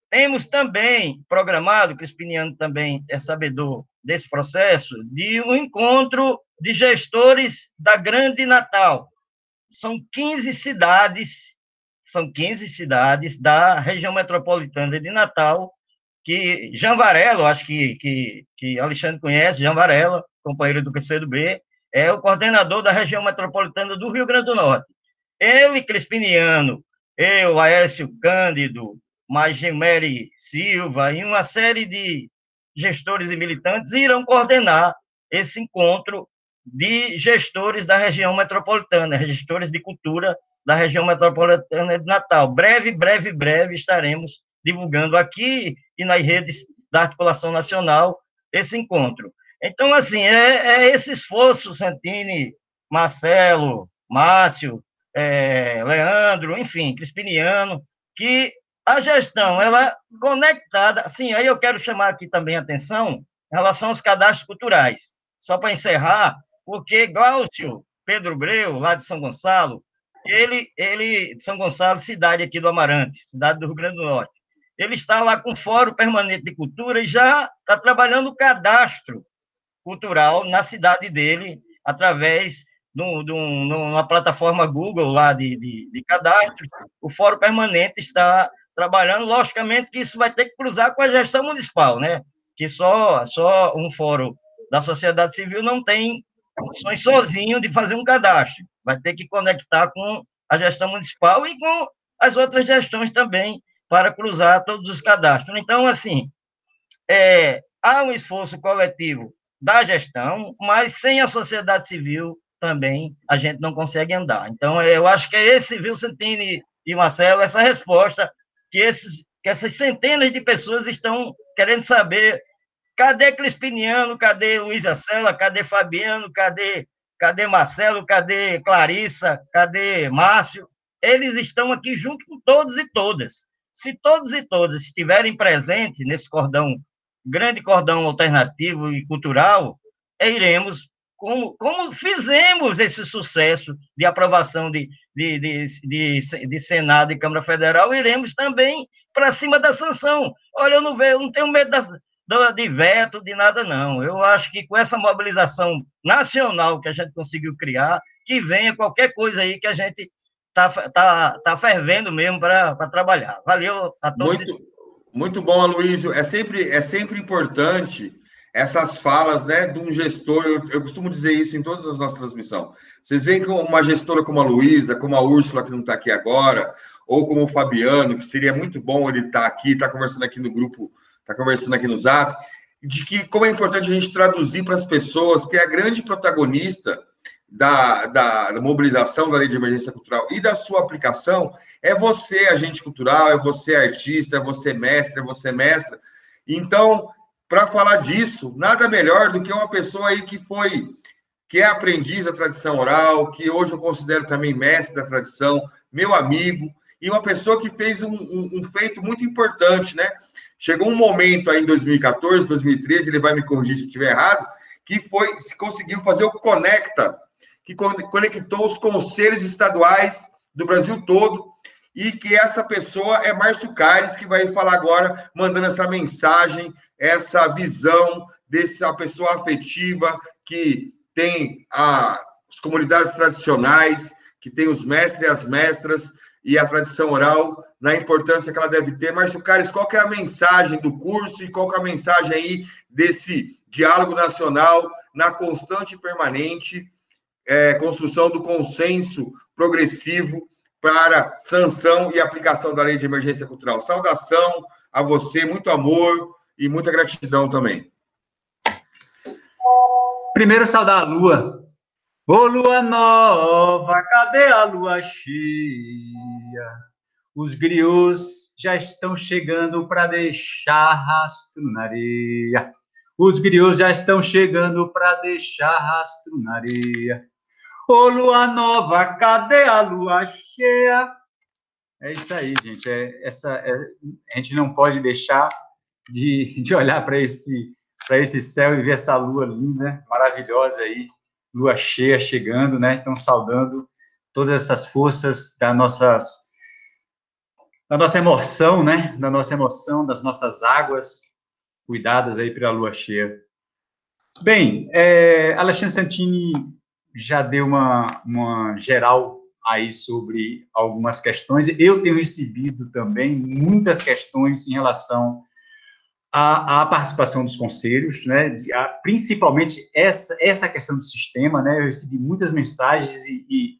temos também programado, Crispiniano também é sabedor desse processo, de um encontro de gestores da Grande Natal. São 15 cidades, são 15 cidades da região metropolitana de Natal, que Jean Varela, acho que, que, que Alexandre conhece, Jean Varela, companheiro do PCdoB, é o coordenador da região metropolitana do Rio Grande do Norte. Ele, Crispiniano, eu, Aécio Cândido, Magimere Silva e uma série de gestores e militantes irão coordenar esse encontro de gestores da região metropolitana, gestores de cultura da região metropolitana de Natal. Breve, breve, breve estaremos divulgando aqui e nas redes da articulação nacional esse encontro. Então, assim, é, é esse esforço, Santini, Marcelo, Márcio, é, Leandro, enfim, Crispiniano, que a gestão, ela conectada, assim, aí eu quero chamar aqui também a atenção em relação aos cadastros culturais. Só para encerrar, porque Glaucio Pedro Breu, lá de São Gonçalo, ele, ele, São Gonçalo, cidade aqui do Amarante, cidade do Rio Grande do Norte, ele está lá com o Fórum Permanente de Cultura e já está trabalhando o cadastro cultural na cidade dele, através de, uma plataforma Google lá de, de, de cadastro. O Fórum Permanente está trabalhando, logicamente que isso vai ter que cruzar com a gestão municipal, né? Que só, só um fórum da sociedade civil não tem condições sozinho de fazer um cadastro. Vai ter que conectar com a gestão municipal e com as outras gestões também para cruzar todos os cadastros. Então, assim, é, há um esforço coletivo da gestão, mas sem a sociedade civil também a gente não consegue andar. Então, eu acho que é esse, viu, Santini e Marcelo, essa resposta que, esses, que essas centenas de pessoas estão querendo saber cadê Crispiniano, cadê Luiz Acela, cadê Fabiano, cadê, cadê Marcelo, cadê Clarissa, cadê Márcio? Eles estão aqui junto com todos e todas. Se todos e todas estiverem presentes nesse cordão, grande cordão alternativo e cultural, iremos como, como fizemos esse sucesso de aprovação de, de, de, de, de Senado e Câmara Federal, iremos também para cima da sanção. Olha, eu não, vejo, não tenho medo da, de veto, de nada, não. Eu acho que com essa mobilização nacional que a gente conseguiu criar, que venha qualquer coisa aí que a gente está tá, tá fervendo mesmo para trabalhar. Valeu a todos. Muito, muito bom, Aloysio. É sempre, é sempre importante essas falas né, de um gestor. Eu, eu, costumo dizer isso em todas as nossas transmissões. Vocês veem que uma gestora como a Luísa, como a Úrsula, que não está aqui agora, ou como o Fabiano, que seria muito bom ele estar tá aqui, estar tá conversando aqui no grupo, estar tá conversando aqui no Zap, de que como é importante a gente traduzir para as pessoas que é a grande protagonista da, da, da, mobilização da lei de emergência cultural e da sua aplicação é você, agente cultural, é você, artista, é você, mestre, é você, mestra. Então, para falar disso, nada melhor do que uma pessoa aí que foi, que é aprendiz da tradição oral, que hoje eu considero também mestre da tradição, meu amigo, e uma pessoa que fez um, um, um feito muito importante, né? Chegou um momento aí em 2014, 2013, ele vai me corrigir se estiver errado, que foi, se conseguiu fazer o Conecta, que conectou os conselhos estaduais do Brasil todo, e que essa pessoa é Márcio Caires, que vai falar agora, mandando essa mensagem, essa visão dessa pessoa afetiva que tem a, as comunidades tradicionais, que tem os mestres e as mestras e a tradição oral, na importância que ela deve ter. Márcio Caires, qual é a mensagem do curso e qual é a mensagem aí desse diálogo nacional na constante e permanente é, construção do consenso progressivo para sanção e aplicação da lei de emergência cultural. Saudação a você, muito amor e muita gratidão também. Primeiro, saudar a lua. Ô lua nova, cadê a lua cheia? Os griots já estão chegando para deixar rastro na areia. Os griots já estão chegando para deixar rastro na areia. Ô lua nova, cadê a lua cheia? É isso aí, gente. É, essa, é, a gente não pode deixar de, de olhar para esse, esse céu e ver essa lua linda, maravilhosa aí, lua cheia chegando, né? Então, saudando todas essas forças da nossas da nossa emoção, né? Da nossa emoção, das nossas águas cuidadas aí pela lua cheia. Bem, é, Alexandre Santini já deu uma, uma geral aí sobre algumas questões. Eu tenho recebido também muitas questões em relação à, à participação dos conselhos, né? Principalmente essa, essa questão do sistema, né? Eu recebi muitas mensagens e, e,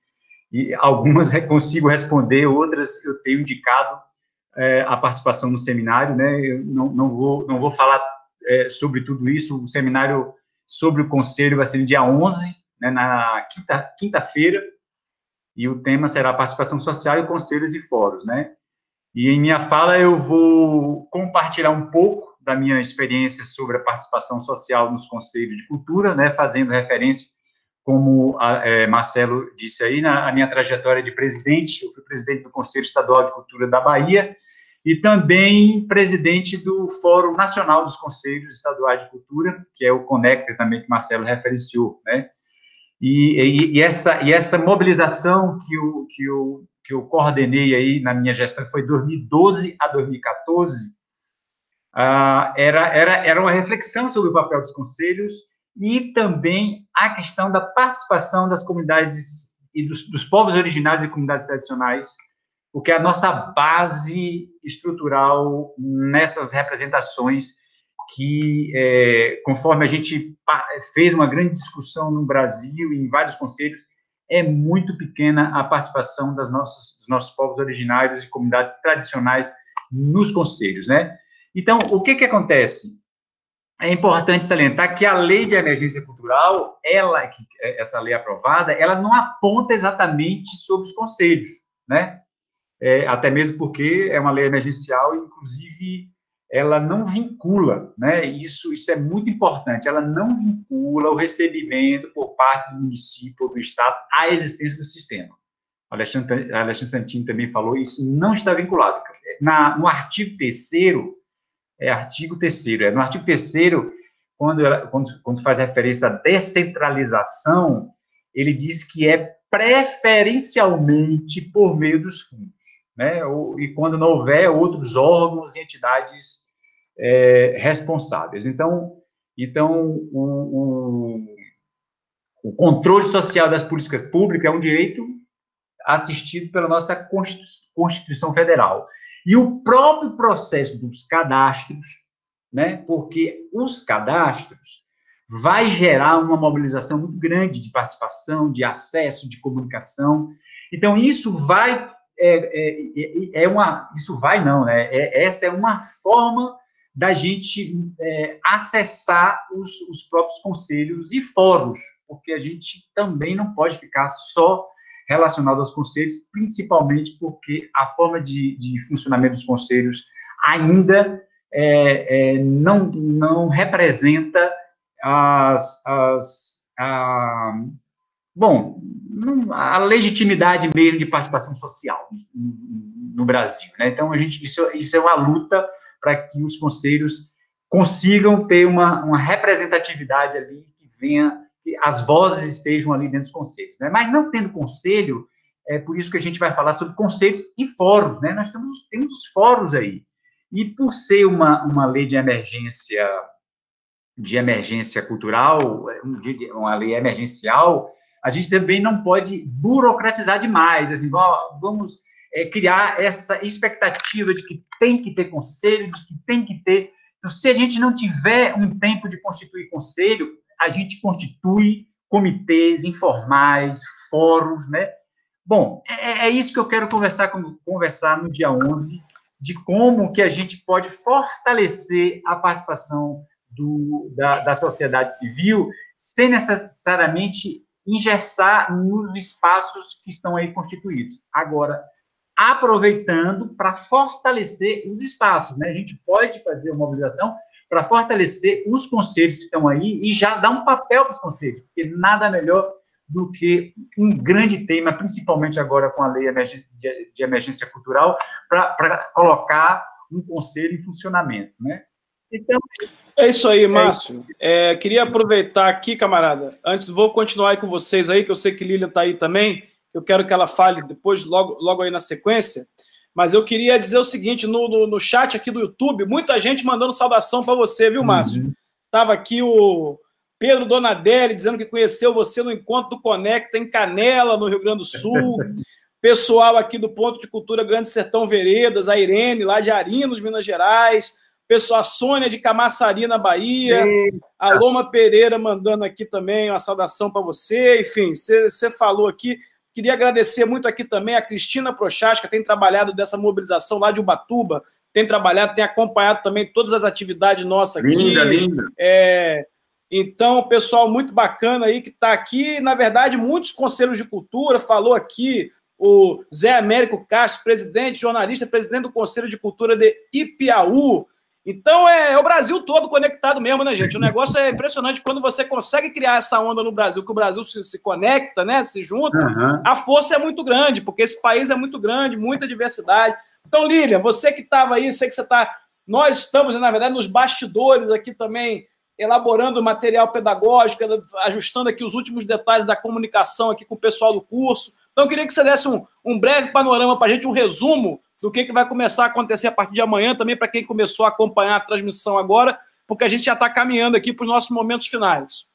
e algumas consigo responder, outras eu tenho indicado é, a participação no seminário, né? Eu não, não, vou, não vou falar é, sobre tudo isso, o seminário sobre o conselho vai ser no dia 11 né, na quinta-feira, quinta e o tema será participação social e conselhos e fóruns, né? E em minha fala eu vou compartilhar um pouco da minha experiência sobre a participação social nos conselhos de cultura, né, fazendo referência, como a, é, Marcelo disse aí, na minha trajetória de presidente, eu fui presidente do Conselho Estadual de Cultura da Bahia e também presidente do Fórum Nacional dos Conselhos Estaduais de Cultura, que é o Conecta também que Marcelo referenciou, né? E, e, e, essa, e essa mobilização que eu, que, eu, que eu coordenei aí na minha gestão, que foi 2012 a 2014, ah, era, era, era uma reflexão sobre o papel dos conselhos e também a questão da participação das comunidades e dos, dos povos originários e comunidades tradicionais, porque é a nossa base estrutural nessas representações que, é, conforme a gente fez uma grande discussão no Brasil e em vários conselhos, é muito pequena a participação das nossas, dos nossos povos originários e comunidades tradicionais nos conselhos, né? Então, o que que acontece? É importante salientar que a lei de emergência cultural, ela, que, essa lei aprovada, ela não aponta exatamente sobre os conselhos, né? É, até mesmo porque é uma lei emergencial, inclusive ela não vincula, né? Isso, isso é muito importante. Ela não vincula o recebimento por parte do município ou do estado à existência do sistema. O Alexandre, Alexandre Santini também falou isso não está vinculado. Na, no artigo terceiro é artigo terceiro. É no artigo terceiro quando, quando, quando faz referência à descentralização, ele diz que é preferencialmente por meio dos fundos né? e quando não houver outros órgãos e entidades é, responsáveis. Então, então o, o, o, controle social das políticas públicas é um direito assistido pela nossa Constituição Federal. E o próprio processo dos cadastros, né? porque os cadastros vai gerar uma mobilização muito grande de participação, de acesso, de comunicação. Então, isso vai é, é, é uma, isso vai não, né? É, essa é uma forma da gente é, acessar os, os, próprios conselhos e fóruns, porque a gente também não pode ficar só relacionado aos conselhos, principalmente porque a forma de, de funcionamento dos conselhos ainda é, é, não, não representa as, as a, bom, a legitimidade mesmo de participação social no, Brasil. Né? Então, a gente, isso, isso é uma luta para que os conselhos consigam ter uma, uma representatividade ali, que venha, que as vozes estejam ali dentro dos conselhos. Né? Mas não tendo conselho, é por isso que a gente vai falar sobre conselhos e fóruns. Né? Nós temos, temos os fóruns aí. E por ser uma, uma lei de emergência de emergência cultural, uma lei emergencial, a gente também não pode burocratizar demais, assim, vamos é, criar essa expectativa de que tem que ter conselho, de que tem que ter. Então, se a gente não tiver um tempo de constituir conselho, a gente constitui comitês informais, fóruns, né? Bom, é, é isso que eu quero conversar, conversar no dia 11, de como que a gente pode fortalecer a participação do, da, da sociedade civil, sem necessariamente engessar nos espaços que estão aí constituídos. Agora, aproveitando para fortalecer os espaços, né? A gente pode fazer uma mobilização para fortalecer os conselhos que estão aí e já dar um papel para os conselhos, porque nada melhor do que um grande tema, principalmente agora com a lei de emergência cultural, para colocar um conselho em funcionamento, né? Então, é isso aí, Márcio. É, queria aproveitar aqui, camarada. Antes, vou continuar aí com vocês aí, que eu sei que Lilian está aí também. Eu quero que ela fale depois, logo, logo aí na sequência. Mas eu queria dizer o seguinte: no, no, no chat aqui do YouTube, muita gente mandando saudação para você, viu, Márcio? Uhum. Tava aqui o Pedro Donadelli dizendo que conheceu você no encontro do Conecta em Canela, no Rio Grande do Sul. Pessoal aqui do Ponto de Cultura Grande Sertão Veredas, a Irene, lá de Arinos, Minas Gerais pessoal, a Sônia de Camaçari, na Bahia, Eita. a Loma Pereira mandando aqui também uma saudação para você, enfim, você falou aqui. Queria agradecer muito aqui também a Cristina Prochasca, tem trabalhado dessa mobilização lá de Ubatuba, tem trabalhado, tem acompanhado também todas as atividades nossas aqui. Linda, linda. É, então, pessoal muito bacana aí que está aqui. Na verdade, muitos conselhos de cultura, falou aqui o Zé Américo Castro, presidente, jornalista, presidente do Conselho de Cultura de Ipiaú. Então é, é, o Brasil todo conectado mesmo, né, gente? O negócio é impressionante quando você consegue criar essa onda no Brasil, que o Brasil se, se conecta, né? Se junta, uhum. a força é muito grande, porque esse país é muito grande, muita diversidade. Então, Lilian, você que estava aí, sei que você está. Nós estamos, na verdade, nos bastidores aqui também, elaborando material pedagógico, ajustando aqui os últimos detalhes da comunicação aqui com o pessoal do curso. Então, eu queria que você desse um, um breve panorama para a gente, um resumo do que, que vai começar a acontecer a partir de amanhã, também para quem começou a acompanhar a transmissão agora, porque a gente já está caminhando aqui para os nossos momentos finais.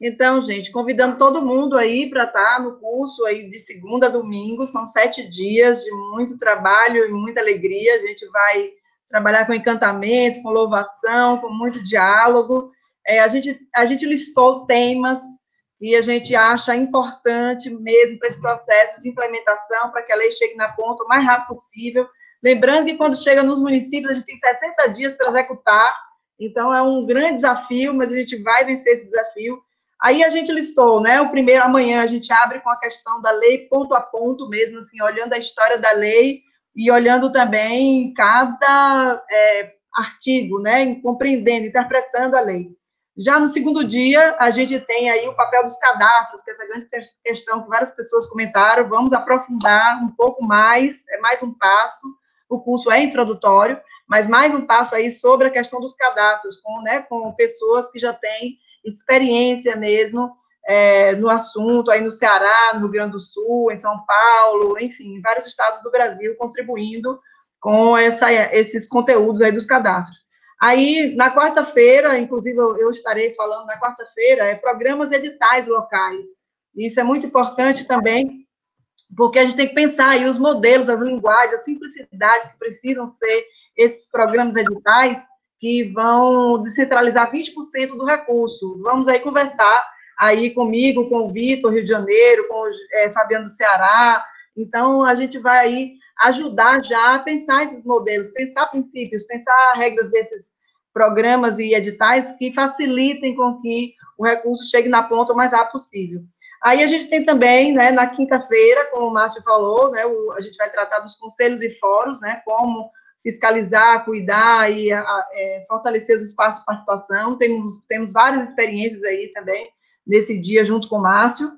Então, gente, convidando todo mundo aí para estar tá no curso aí de segunda a domingo, são sete dias de muito trabalho e muita alegria. A gente vai trabalhar com encantamento, com louvação, com muito diálogo. É, a, gente, a gente listou temas e a gente acha importante mesmo para esse processo de implementação, para que a lei chegue na ponta o mais rápido possível. Lembrando que quando chega nos municípios, a gente tem 70 dias para executar, então é um grande desafio, mas a gente vai vencer esse desafio. Aí a gente listou, né? O primeiro amanhã a gente abre com a questão da lei ponto a ponto mesmo, assim, olhando a história da lei e olhando também cada é, artigo, né? Compreendendo, interpretando a lei. Já no segundo dia, a gente tem aí o papel dos cadastros, que é essa grande questão que várias pessoas comentaram. Vamos aprofundar um pouco mais, é mais um passo. O curso é introdutório, mas mais um passo aí sobre a questão dos cadastros, com, né, com pessoas que já têm experiência mesmo é, no assunto, aí no Ceará, no Rio Grande do Sul, em São Paulo, enfim, em vários estados do Brasil, contribuindo com essa, esses conteúdos aí dos cadastros. Aí, na quarta-feira, inclusive eu, estarei falando na quarta-feira, é programas editais locais. Isso é muito importante também, porque a gente tem que pensar aí os modelos, as linguagens, a simplicidade que precisam ser esses programas editais que vão descentralizar 20% do recurso. Vamos aí conversar aí comigo, com o Vitor, Rio de Janeiro, com o é, Fabiano do Ceará. Então, a gente vai aí ajudar já a pensar esses modelos, pensar princípios, pensar regras desses programas e editais que facilitem com que o recurso chegue na ponta o mais rápido possível. Aí a gente tem também, né, na quinta-feira, como o Márcio falou, né, o, a gente vai tratar dos conselhos e fóruns, né, como fiscalizar, cuidar e a, é, fortalecer os espaços de participação. Temos, temos várias experiências aí também nesse dia junto com o Márcio.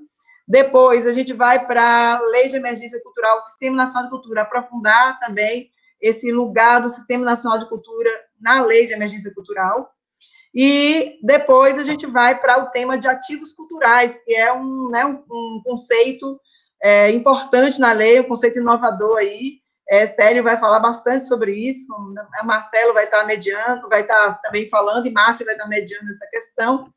Depois, a gente vai para a Lei de Emergência Cultural, o Sistema Nacional de Cultura, aprofundar também esse lugar do Sistema Nacional de Cultura na Lei de Emergência Cultural. E depois a gente vai para o tema de ativos culturais, que é um, né, um, conceito é, importante na lei, um conceito inovador aí. É, Célio vai falar bastante sobre isso, Marcelo vai estar mediando, vai estar também falando, e Márcio vai estar mediando essa questão.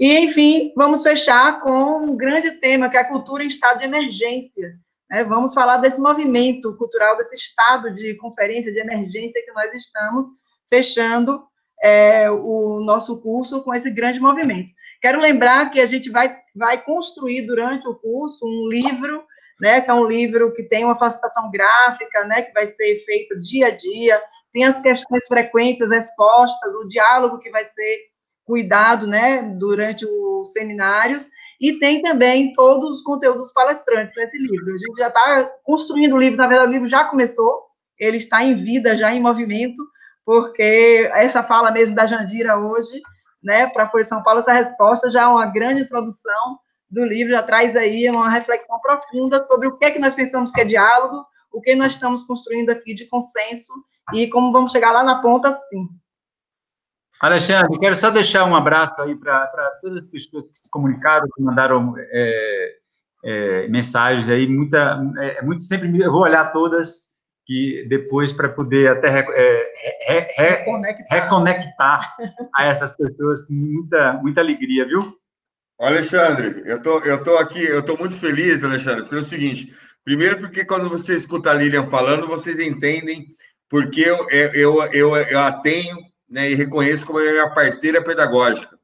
E, enfim, vamos fechar com um grande tema, que é a cultura em estado de emergência. Né? Vamos falar desse movimento cultural, desse estado de conferência de emergência que nós estamos fechando é, o nosso curso com esse grande movimento. Quero lembrar que a gente vai, vai construir durante o curso um livro, né, que é um livro que tem uma facilitação gráfica, né, que vai ser feito dia a dia, tem as questões frequentes, as respostas, o diálogo que vai ser cuidado, né, durante os seminários, e tem também todos os conteúdos dos palestrantes nesse livro. A gente já está construindo o livro, na verdade, o livro já começou, ele está em vida, já em movimento, porque essa fala mesmo da Jandira hoje, né, para a Folha de São Paulo, essa resposta já é uma grande introdução do livro, já traz aí uma reflexão profunda sobre o que é que nós pensamos que é diálogo, o que nós estamos construindo aqui de consenso e como vamos chegar lá na ponta, sim. Alexandre, quero só deixar um abraço aí para todas as pessoas que se comunicaram, que mandaram é, é, mensagens aí, muita, é, é muito sempre, eu vou olhar todas que depois para poder até é, re, re, reconectar. reconectar a essas pessoas com muita, muita alegria, viu? Alexandre, eu tô, eu tô aqui, eu tô muito feliz, Alexandre, porque é o seguinte, primeiro porque quando você escuta a Lilian falando, vocês entendem porque eu, eu, eu, eu a tenho né, e reconheço como minha parteira pedagógica.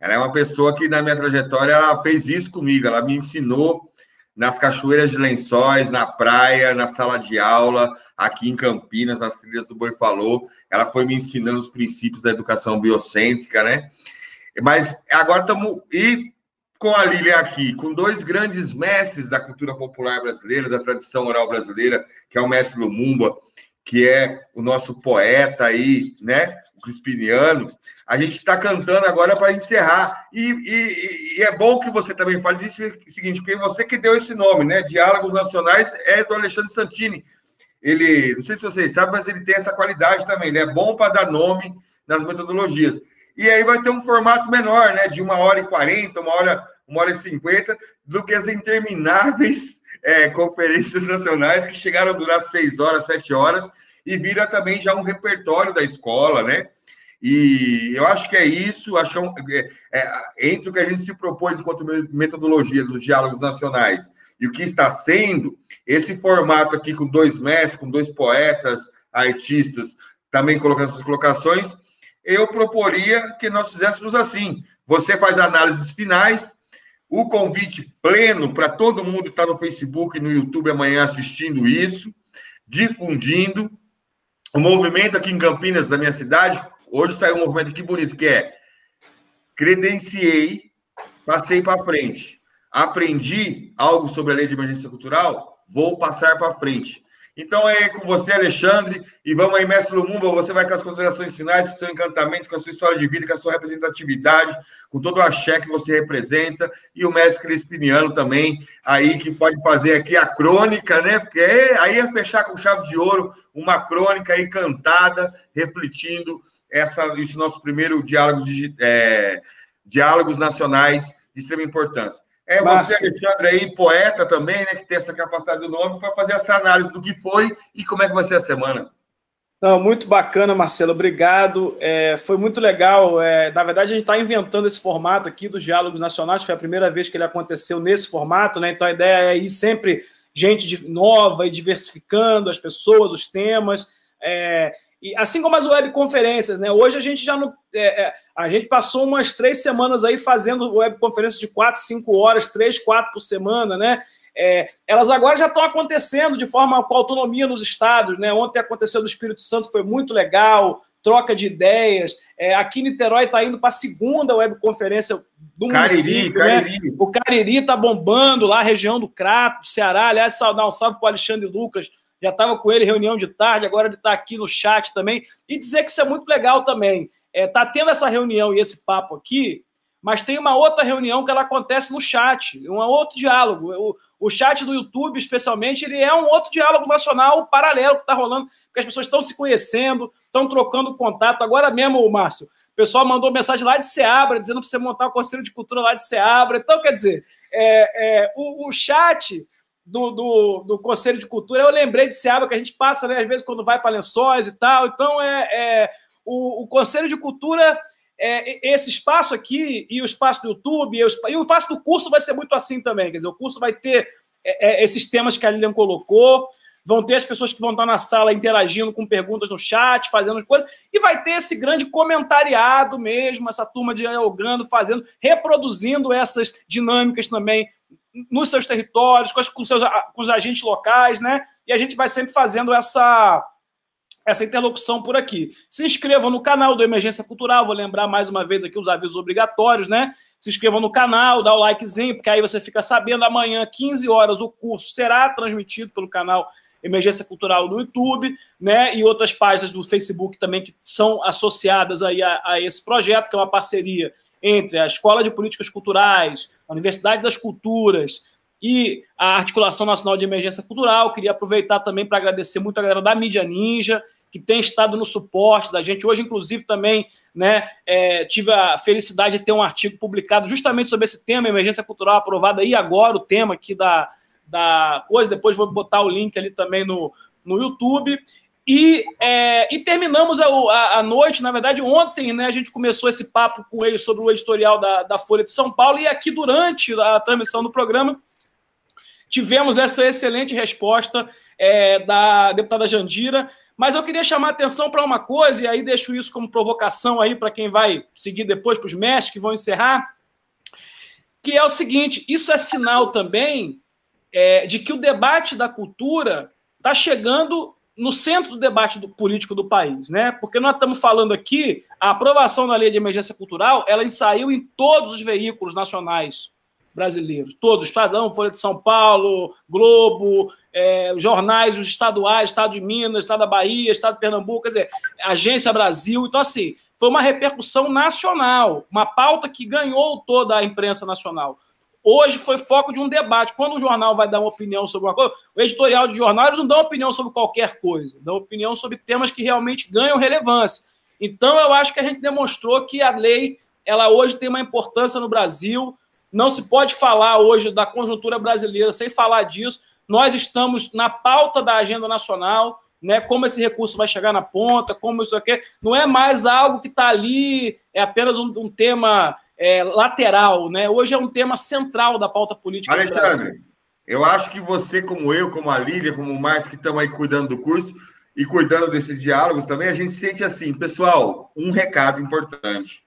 Ela é uma pessoa que, na minha trajetória, ela fez isso comigo, ela me ensinou nas cachoeiras de lençóis, na praia, na sala de aula, aqui em Campinas, nas trilhas do Boi Falou. Ela foi me ensinando os princípios da educação biocêntrica, né? Mas agora estamos. E com a Lília aqui, com dois grandes mestres da cultura popular brasileira, da tradição oral brasileira, que é o mestre Lumumba, que é o nosso poeta aí, né? Crispiniano, a gente está cantando agora para encerrar. E, e, e, é bom que você também fale disso seguinte, porque você que deu esse nome, né? Diálogos Nacionais é do Alexandre Santini. Ele, não sei se vocês sabem, mas ele tem essa qualidade também, né? É bom para dar nome nas metodologias. E aí vai ter um formato menor, né? De uma hora e quarenta, uma hora, uma hora e cinquenta, do que as intermináveis é, conferências nacionais que chegaram a durar seis horas, sete horas e vira também já um repertório da escola, né? E eu acho que é isso, acho que é, um, é, é, entre o que a gente se propôs enquanto metodologia dos diálogos nacionais e o que está sendo, esse formato aqui com dois mestres, com dois poetas, artistas, também colocando essas colocações, eu proporia que nós fizéssemos assim. Você faz análises finais, o convite pleno para todo mundo que está no Facebook e no YouTube amanhã assistindo isso, difundindo. O movimento aqui em Campinas, da minha cidade, hoje saiu um movimento aqui bonito, que é credenciei, passei para frente. Aprendi algo sobre a lei de emergência cultural, vou passar para frente. Então é com você, Alexandre, e vamos aí, mestre Lumumba, você vai com as considerações finais, com o seu encantamento, com a sua história de vida, com a sua representatividade, com todo o axé que você representa, e o mestre Crispiniano também, aí que pode fazer aqui a crônica, né? Porque aí é fechar com chave de ouro uma crônica aí cantada, refletindo essa, esse nosso primeiro diálogos, é, diálogos nacionais de extrema importância. É você, Alexandre, aí, poeta também, né, que tem essa capacidade do nome para fazer essa análise do que foi e como é que vai ser a semana. Não, muito bacana, Marcelo, obrigado. É, foi muito legal. É, na verdade, a gente está inventando esse formato aqui dos Diálogos Nacionais, foi a primeira vez que ele aconteceu nesse formato, né? Então a ideia é ir sempre gente nova e diversificando as pessoas, os temas. É, e assim como as webconferências, né? Hoje a gente já não. É, é, a gente passou umas três semanas aí fazendo webconferências de quatro, cinco horas, três, quatro por semana, né? É, elas agora já estão acontecendo de forma com autonomia nos estados, né? Ontem aconteceu no Espírito Santo, foi muito legal, troca de ideias. É, aqui em Niterói está indo para a segunda webconferência do Cariri, município, né? Cariri. Né? O Cariri está bombando lá, região do Crato, do Ceará. Aliás, dar um salve para o Alexandre Lucas, já estava com ele reunião de tarde, agora ele está aqui no chat também, e dizer que isso é muito legal também. Está é, tá tendo essa reunião e esse papo aqui, mas tem uma outra reunião que ela acontece no chat, um outro diálogo. O chat do YouTube, especialmente, ele é um outro diálogo nacional paralelo que está rolando, porque as pessoas estão se conhecendo, estão trocando contato. Agora mesmo, Márcio, o pessoal mandou mensagem lá de Seabra, dizendo para você montar o Conselho de Cultura lá de Seabra. Então, quer dizer, é, é, o, o chat do, do, do, Conselho de Cultura, eu lembrei de Seabra, que a gente passa, né, às vezes, quando vai para Lençóis e tal. Então, é, é o, o, Conselho de Cultura, é, esse espaço aqui, e o espaço do YouTube, e o, e o espaço do curso vai ser muito assim também. Quer dizer, o curso vai ter é, é, esses temas que a Lilian colocou, vão ter as pessoas que vão estar na sala interagindo com perguntas no chat, fazendo coisas, e vai ter esse grande comentariado mesmo, essa turma dialogando, fazendo, reproduzindo essas dinâmicas também nos seus territórios, com, com, seus, com os agentes locais, né? E a gente vai sempre fazendo essa, essa interlocução por aqui. Se inscrevam no canal do Emergência Cultural, vou lembrar mais uma vez aqui os avisos obrigatórios, né? Se inscrevam no canal, dá o likezinho, porque aí você fica sabendo amanhã, 15 horas, o curso será transmitido pelo canal Emergência Cultural no YouTube, né? E outras páginas do Facebook também que são associadas aí a, a esse projeto, que é uma parceria entre a Escola de Políticas Culturais, a Universidade das Culturas e a Articulação Nacional de Emergência Cultural. Queria aproveitar também para agradecer muito a galera da Mídia Ninja, que tem estado no suporte da gente. Hoje, inclusive, também né, é, tive a felicidade de ter um artigo publicado justamente sobre esse tema, emergência cultural aprovada aí agora, o tema aqui da, da coisa. Depois vou botar o link ali também no, no YouTube. E, é, e terminamos a, a, a, noite, na verdade, ontem, né, a gente começou esse papo com ele sobre o editorial da, da Folha de São Paulo, e aqui durante a transmissão do programa tivemos essa excelente resposta é, da deputada Jandira. Mas eu queria chamar a atenção para uma coisa, e aí deixo isso como provocação aí para quem vai seguir depois, para os mestres que vão encerrar, que é o seguinte: isso é sinal também é, de que o debate da cultura está chegando no centro do debate do, político do país, né? Porque nós estamos falando aqui, a aprovação da lei de emergência cultural, ela ensaiu em todos os veículos nacionais brasileiros, todos, Estadão, Folha de São Paulo, Globo, é, jornais, os estaduais, Estado de Minas, Estado da Bahia, Estado de Pernambuco, quer dizer, Agência Brasil, então assim, foi uma repercussão nacional, uma pauta que ganhou toda a imprensa nacional. Hoje foi foco de um debate. Quando o jornal vai dar uma opinião sobre uma coisa, o editorial de jornal não dão opinião sobre qualquer coisa, dão opinião sobre temas que realmente ganham relevância. Então, eu acho que a gente demonstrou que a lei, ela hoje tem uma importância no Brasil. Não se pode falar hoje da conjuntura brasileira sem falar disso. Nós estamos na pauta da agenda nacional, né? Como esse recurso vai chegar na ponta, como isso aqui. Não é mais algo que está ali, é apenas um, um tema é, lateral, né? Hoje é um tema central da pauta política. Alexandre, eu acho que você, como eu, como a Lília, como o Márcio, que estão aí cuidando do curso, e cuidando desses diálogos também, a gente sente assim, pessoal, um recado importante.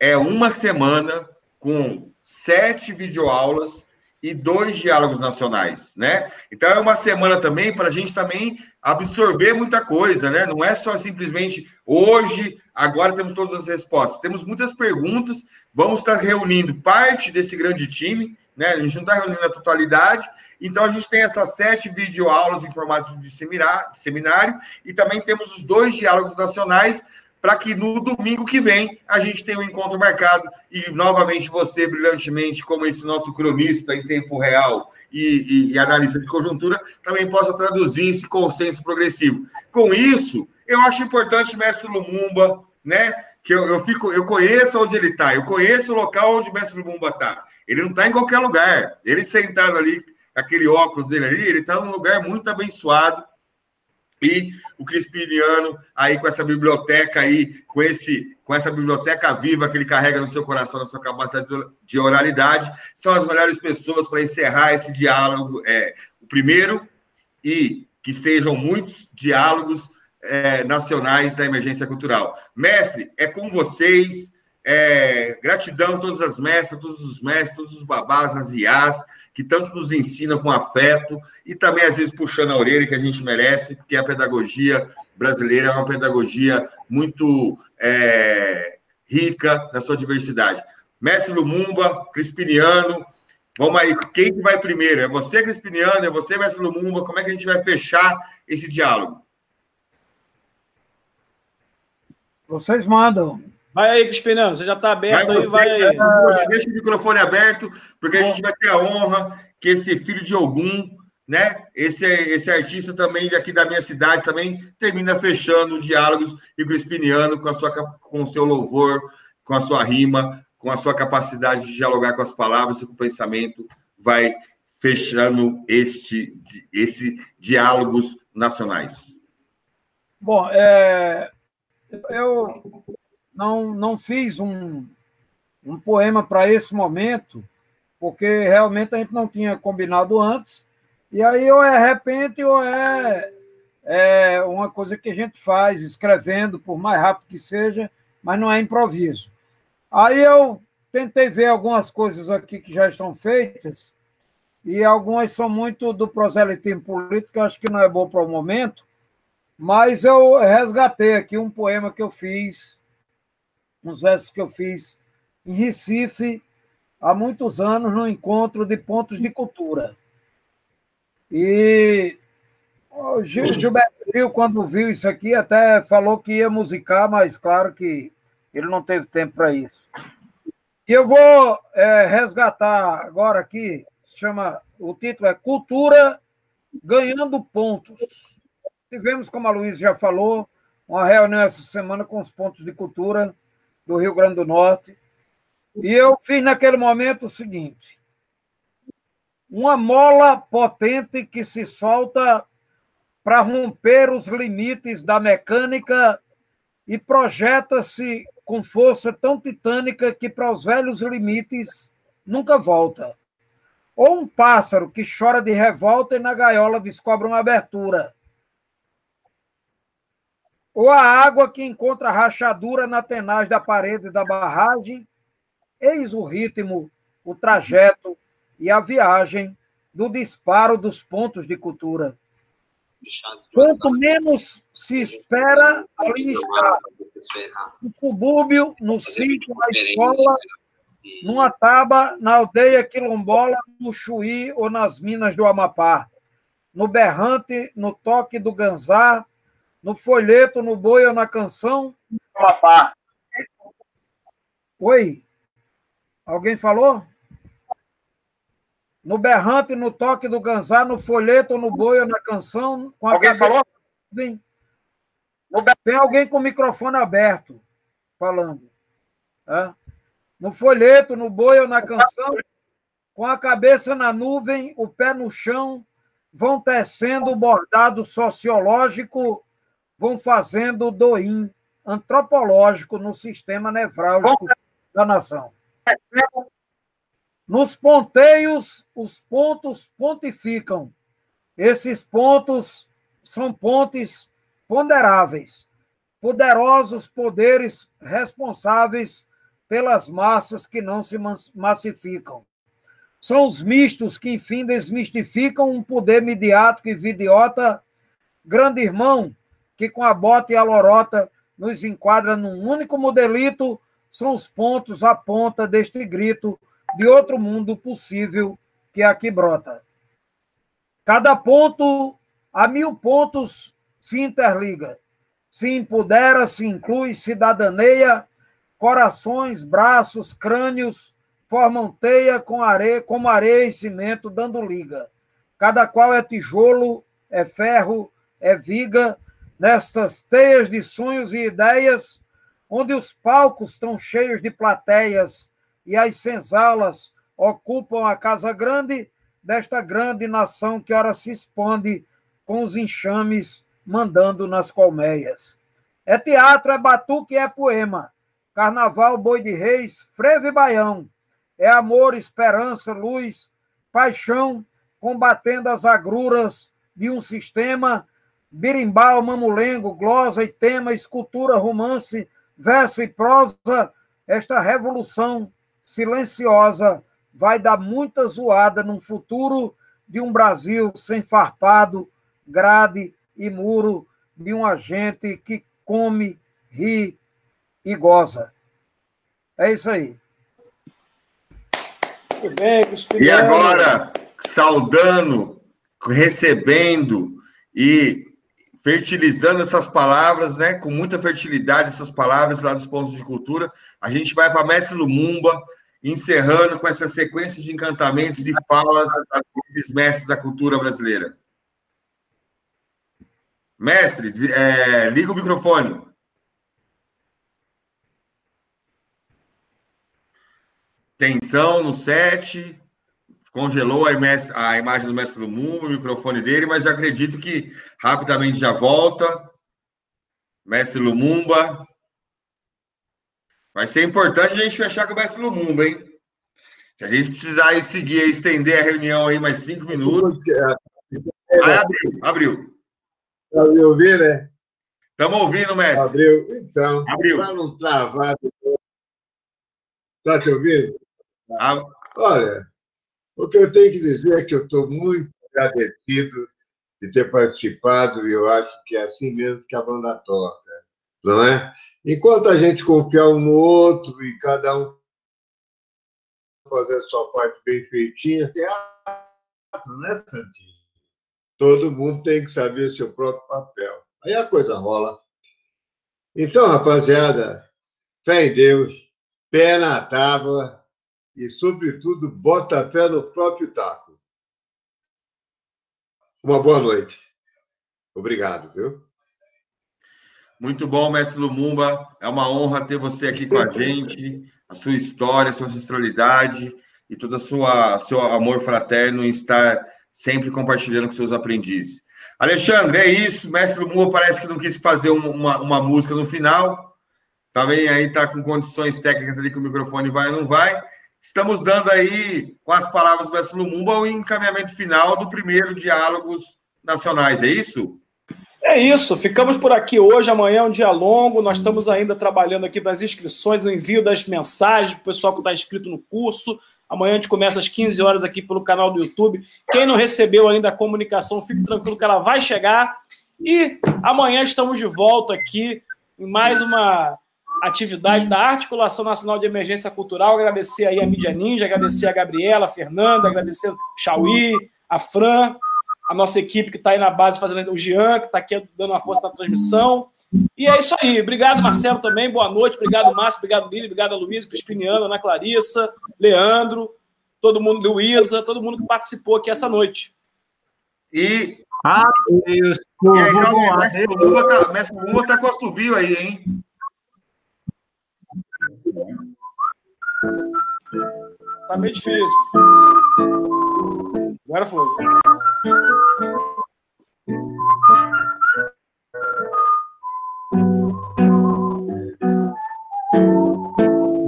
É uma semana com sete videoaulas e dois diálogos nacionais, né? Então é uma semana também para a gente também absorver muita coisa, né? Não é só simplesmente hoje, agora temos todas as respostas. Temos muitas perguntas, vamos estar reunindo parte desse grande time, né? A gente não está reunindo a totalidade, então a gente tem essas sete videoaulas em formato de seminário e também temos os dois diálogos nacionais para que no domingo que vem a gente tenha um encontro marcado e novamente você, brilhantemente, como esse nosso cronista em tempo real e, e, e, analista de conjuntura, também possa traduzir esse consenso progressivo. Com isso, eu acho importante, mestre Lumumba, né? Que eu, eu fico, eu conheço onde ele está, eu conheço o local onde o mestre Lumumba está. Ele não está em qualquer lugar. Ele sentado ali, aquele óculos dele ali, ele está num lugar muito abençoado e o Crispiniano aí com essa biblioteca aí, com esse com essa biblioteca viva que ele carrega no seu coração, na sua capacidade de oralidade, são as melhores pessoas para encerrar esse diálogo. É, o primeiro e que sejam muitos diálogos é, nacionais da emergência cultural. Mestre, é com vocês. É, gratidão a todas as mestras, todos os mestres, todos os babás, as IAs que tanto nos ensina com afeto e também, às vezes, puxando a orelha que a gente merece, porque a pedagogia brasileira é uma pedagogia muito é, rica na sua diversidade. Mestre Lumumba, Crispiniano, vamos aí, quem que vai primeiro? É você, Crispiniano? É você, Mestre Lumumba? Como é que a gente vai fechar esse diálogo? Vocês mandam. Vai aí, Crispinano, você já está aberto vai, aí, vai aí. Deixa o microfone aberto, porque Bom. a gente vai ter a honra que esse filho de Ogum, né? Esse, esse artista também aqui da minha cidade também termina fechando diálogos e o Crispiniano com a sua com o seu louvor, com a sua rima, com a sua capacidade de dialogar com as palavras e com o pensamento, vai fechando este esse diálogos nacionais. Bom, é, eu não, não fiz um, um poema para esse momento, porque realmente a gente não tinha combinado antes, e aí ou é repente ou é, é uma coisa que a gente faz, escrevendo, por mais rápido que seja, mas não é improviso. Aí eu tentei ver algumas coisas aqui que já estão feitas, e algumas são muito do proselitismo político, que acho que não é bom para o momento, mas eu resgatei aqui um poema que eu fiz uns versos que eu fiz em Recife há muitos anos no encontro de pontos de cultura. E o Gilberto Gil, quando viu isso aqui, até falou que ia musicar, mas claro que ele não teve tempo para isso. E eu vou é, resgatar agora aqui, chama, o título é Cultura Ganhando Pontos. Tivemos, como a Luísa já falou, uma reunião essa semana com os pontos de cultura do Rio Grande do Norte. E eu fiz naquele momento o seguinte: uma mola potente que se solta para romper os limites da mecânica e projeta-se com força tão titânica que para os velhos limites nunca volta. Ou um pássaro que chora de revolta e na gaiola descobre uma abertura ou a água que encontra rachadura na tenaz da parede da barragem, eis o ritmo, o trajeto e a viagem do disparo dos pontos de cultura. Quanto menos se espera, ali está. No subúrbio, no sítio, na escola, numa taba, na aldeia quilombola, no Chuí ou nas minas do Amapá. No berrante, no toque do ganzar, no folheto, no boi ou na canção? Papá. Oi? Alguém falou? No berrante, no toque do ganzar, no folheto, no boi ou na canção? alguém cabeça... falou? Sim. Tem alguém com o microfone aberto falando. É? No folheto, no boi ou na canção, com a cabeça na nuvem, o pé no chão, vão tecendo o bordado sociológico vão fazendo o doim antropológico no sistema nevrálgico da nação. Nos ponteios, os pontos pontificam. Esses pontos são pontes ponderáveis, poderosos poderes responsáveis pelas massas que não se massificam. São os mistos que, enfim, desmistificam um poder midiático e vidiota, grande irmão, que com a bota e a lorota nos enquadra num único modelito, são os pontos à ponta deste grito de outro mundo possível que aqui brota. Cada ponto a mil pontos se interliga, se empodera, se inclui, cidadania, corações, braços, crânios, formam teia com areia, como areia e cimento, dando liga. Cada qual é tijolo, é ferro, é viga, nestas teias de sonhos e ideias, onde os palcos estão cheios de plateias e as senzalas ocupam a casa grande desta grande nação que ora se expande com os enxames mandando nas colmeias. É teatro, é batuque, é poema. Carnaval, boi de reis, frevo e baião. É amor, esperança, luz, paixão, combatendo as agruras de um sistema. Birimbau, mamulengo, glosa e tema, escultura, romance, verso e prosa. Esta revolução silenciosa vai dar muita zoada num futuro de um Brasil sem farpado, grade e muro, de um agente que come, ri, e goza. É isso aí. Muito bem, E agora, saudando, recebendo e fertilizando essas palavras, né, com muita fertilidade, essas palavras lá dos pontos de cultura, a gente vai para Mestre Lumumba, encerrando com essa sequência de encantamentos e falas desses mestres da cultura brasileira. Mestre, é, liga o microfone. tensão no set, congelou a, a imagem do mestre Lumumba, o microfone dele, mas acredito que rapidamente já volta. Mestre Lumumba. Vai ser importante a gente fechar com o mestre Lumumba, hein? Se a gente precisar seguir, estender a reunião aí mais cinco minutos. Aí abriu, abriu. Tá me ouvindo, né? Estamos ouvindo, mestre. Abriu. Então, para não travar. Está te ouvindo? Ah, olha, o que eu tenho que dizer é que eu estou muito agradecido de ter participado e eu acho que é assim mesmo que a banda toca, não é? Enquanto a gente confiar um no outro e cada um fazer a sua parte bem feitinha, teatro, né, Santinho? Todo mundo tem que saber seu próprio papel. Aí a coisa rola. Então, rapaziada, fé em Deus, pé na tábua, e, sobretudo, bota fé no próprio taco. Uma boa noite. Obrigado, viu? Muito bom, mestre Lumumba. É uma honra ter você aqui com a gente, a sua história, a sua ancestralidade e todo o seu amor fraterno em estar sempre compartilhando com seus aprendizes. Alexandre, é isso. Mestre Lumumba parece que não quis fazer uma, uma música no final. Também tá aí está com condições técnicas ali que o microfone vai ou não vai. Estamos dando aí, com as palavras do Mestre Lumumba, o encaminhamento final do primeiro Diálogos Nacionais, é isso? É isso, ficamos por aqui hoje. Amanhã é um dia longo. Nós estamos ainda trabalhando aqui nas inscrições, no envio das mensagens para o pessoal que está inscrito no curso. Amanhã a gente começa às 15 horas aqui pelo canal do YouTube. Quem não recebeu ainda a comunicação, fique tranquilo que ela vai chegar. E amanhã estamos de volta aqui em mais uma atividade da Articulação Nacional de Emergência Cultural. Agradecer aí a Mídia Ninja, agradecer a Gabriela, a Fernanda, agradecer o Chauí, a Fran, a nossa equipe que está aí na base fazendo o Jean, que está aqui dando uma força na transmissão. E é isso aí. Obrigado, Marcelo, também. Boa noite. Obrigado, Márcio. Obrigado, Lili. Obrigado, Luiz, Crispiniano, Ana Clarissa, Leandro, todo mundo, Luísa, todo mundo que participou aqui essa noite. E. Ah, Deus. E aí, o mestre Lula tá, tá com a subiu aí, hein? Tá meio difícil. Agora foi.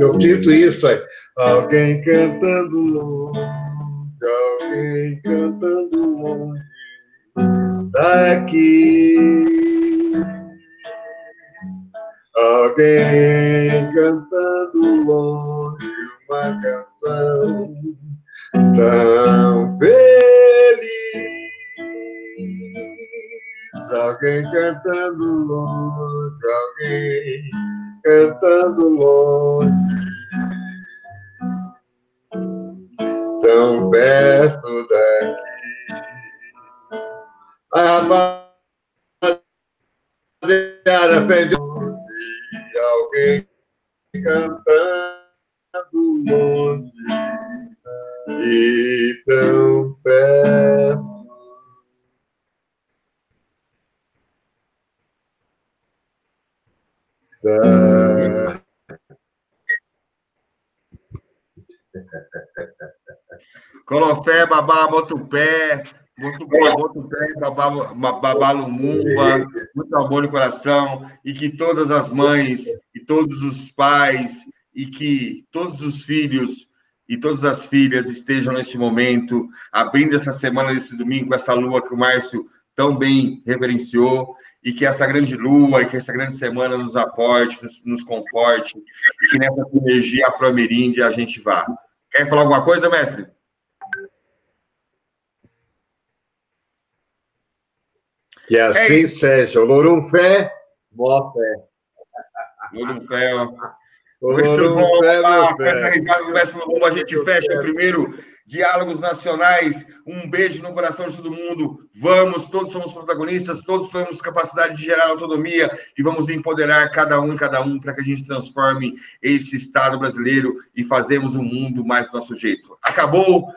Eu sinto isso aí. Alguém cantando longe, alguém cantando longe daqui. Alguém cantando longe uma canção tão feliz. Alguém cantando longe, alguém cantando longe. Tão perto daqui. A rapaziada pede alguém cantando longe e tão perto. Colofé, babá, bota o pé, bota o pé, bota o pé, babá, babá lumumba, muito amor no coração, e que todas as mães, e todos os pais, e que todos os filhos e todas as filhas estejam neste momento, abrindo essa semana, esse domingo, essa lua que o Márcio tão bem reverenciou, e que essa grande lua, e que essa grande semana nos aporte, nos, nos conforte, e que nessa energia afro-ameríndia a gente vá. Quer falar alguma coisa, mestre? Que assim é seja. Olorum fé, mó fé. Olorum fé, ó. Muito bom, fé, ah, meu essa risada mestre Lobo, a gente fecha primeiro Diálogos Nacionais. Um beijo no coração de todo mundo. Vamos, todos somos protagonistas, todos temos capacidade de gerar autonomia e vamos empoderar cada um e cada um para que a gente transforme esse Estado brasileiro e fazemos um mundo mais do nosso jeito. Acabou.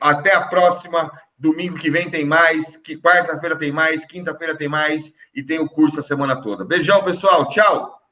Até a próxima. Domingo que vem tem mais, que quarta-feira tem mais, quinta-feira tem mais e tem o curso a semana toda. Beijão, pessoal. Tchau.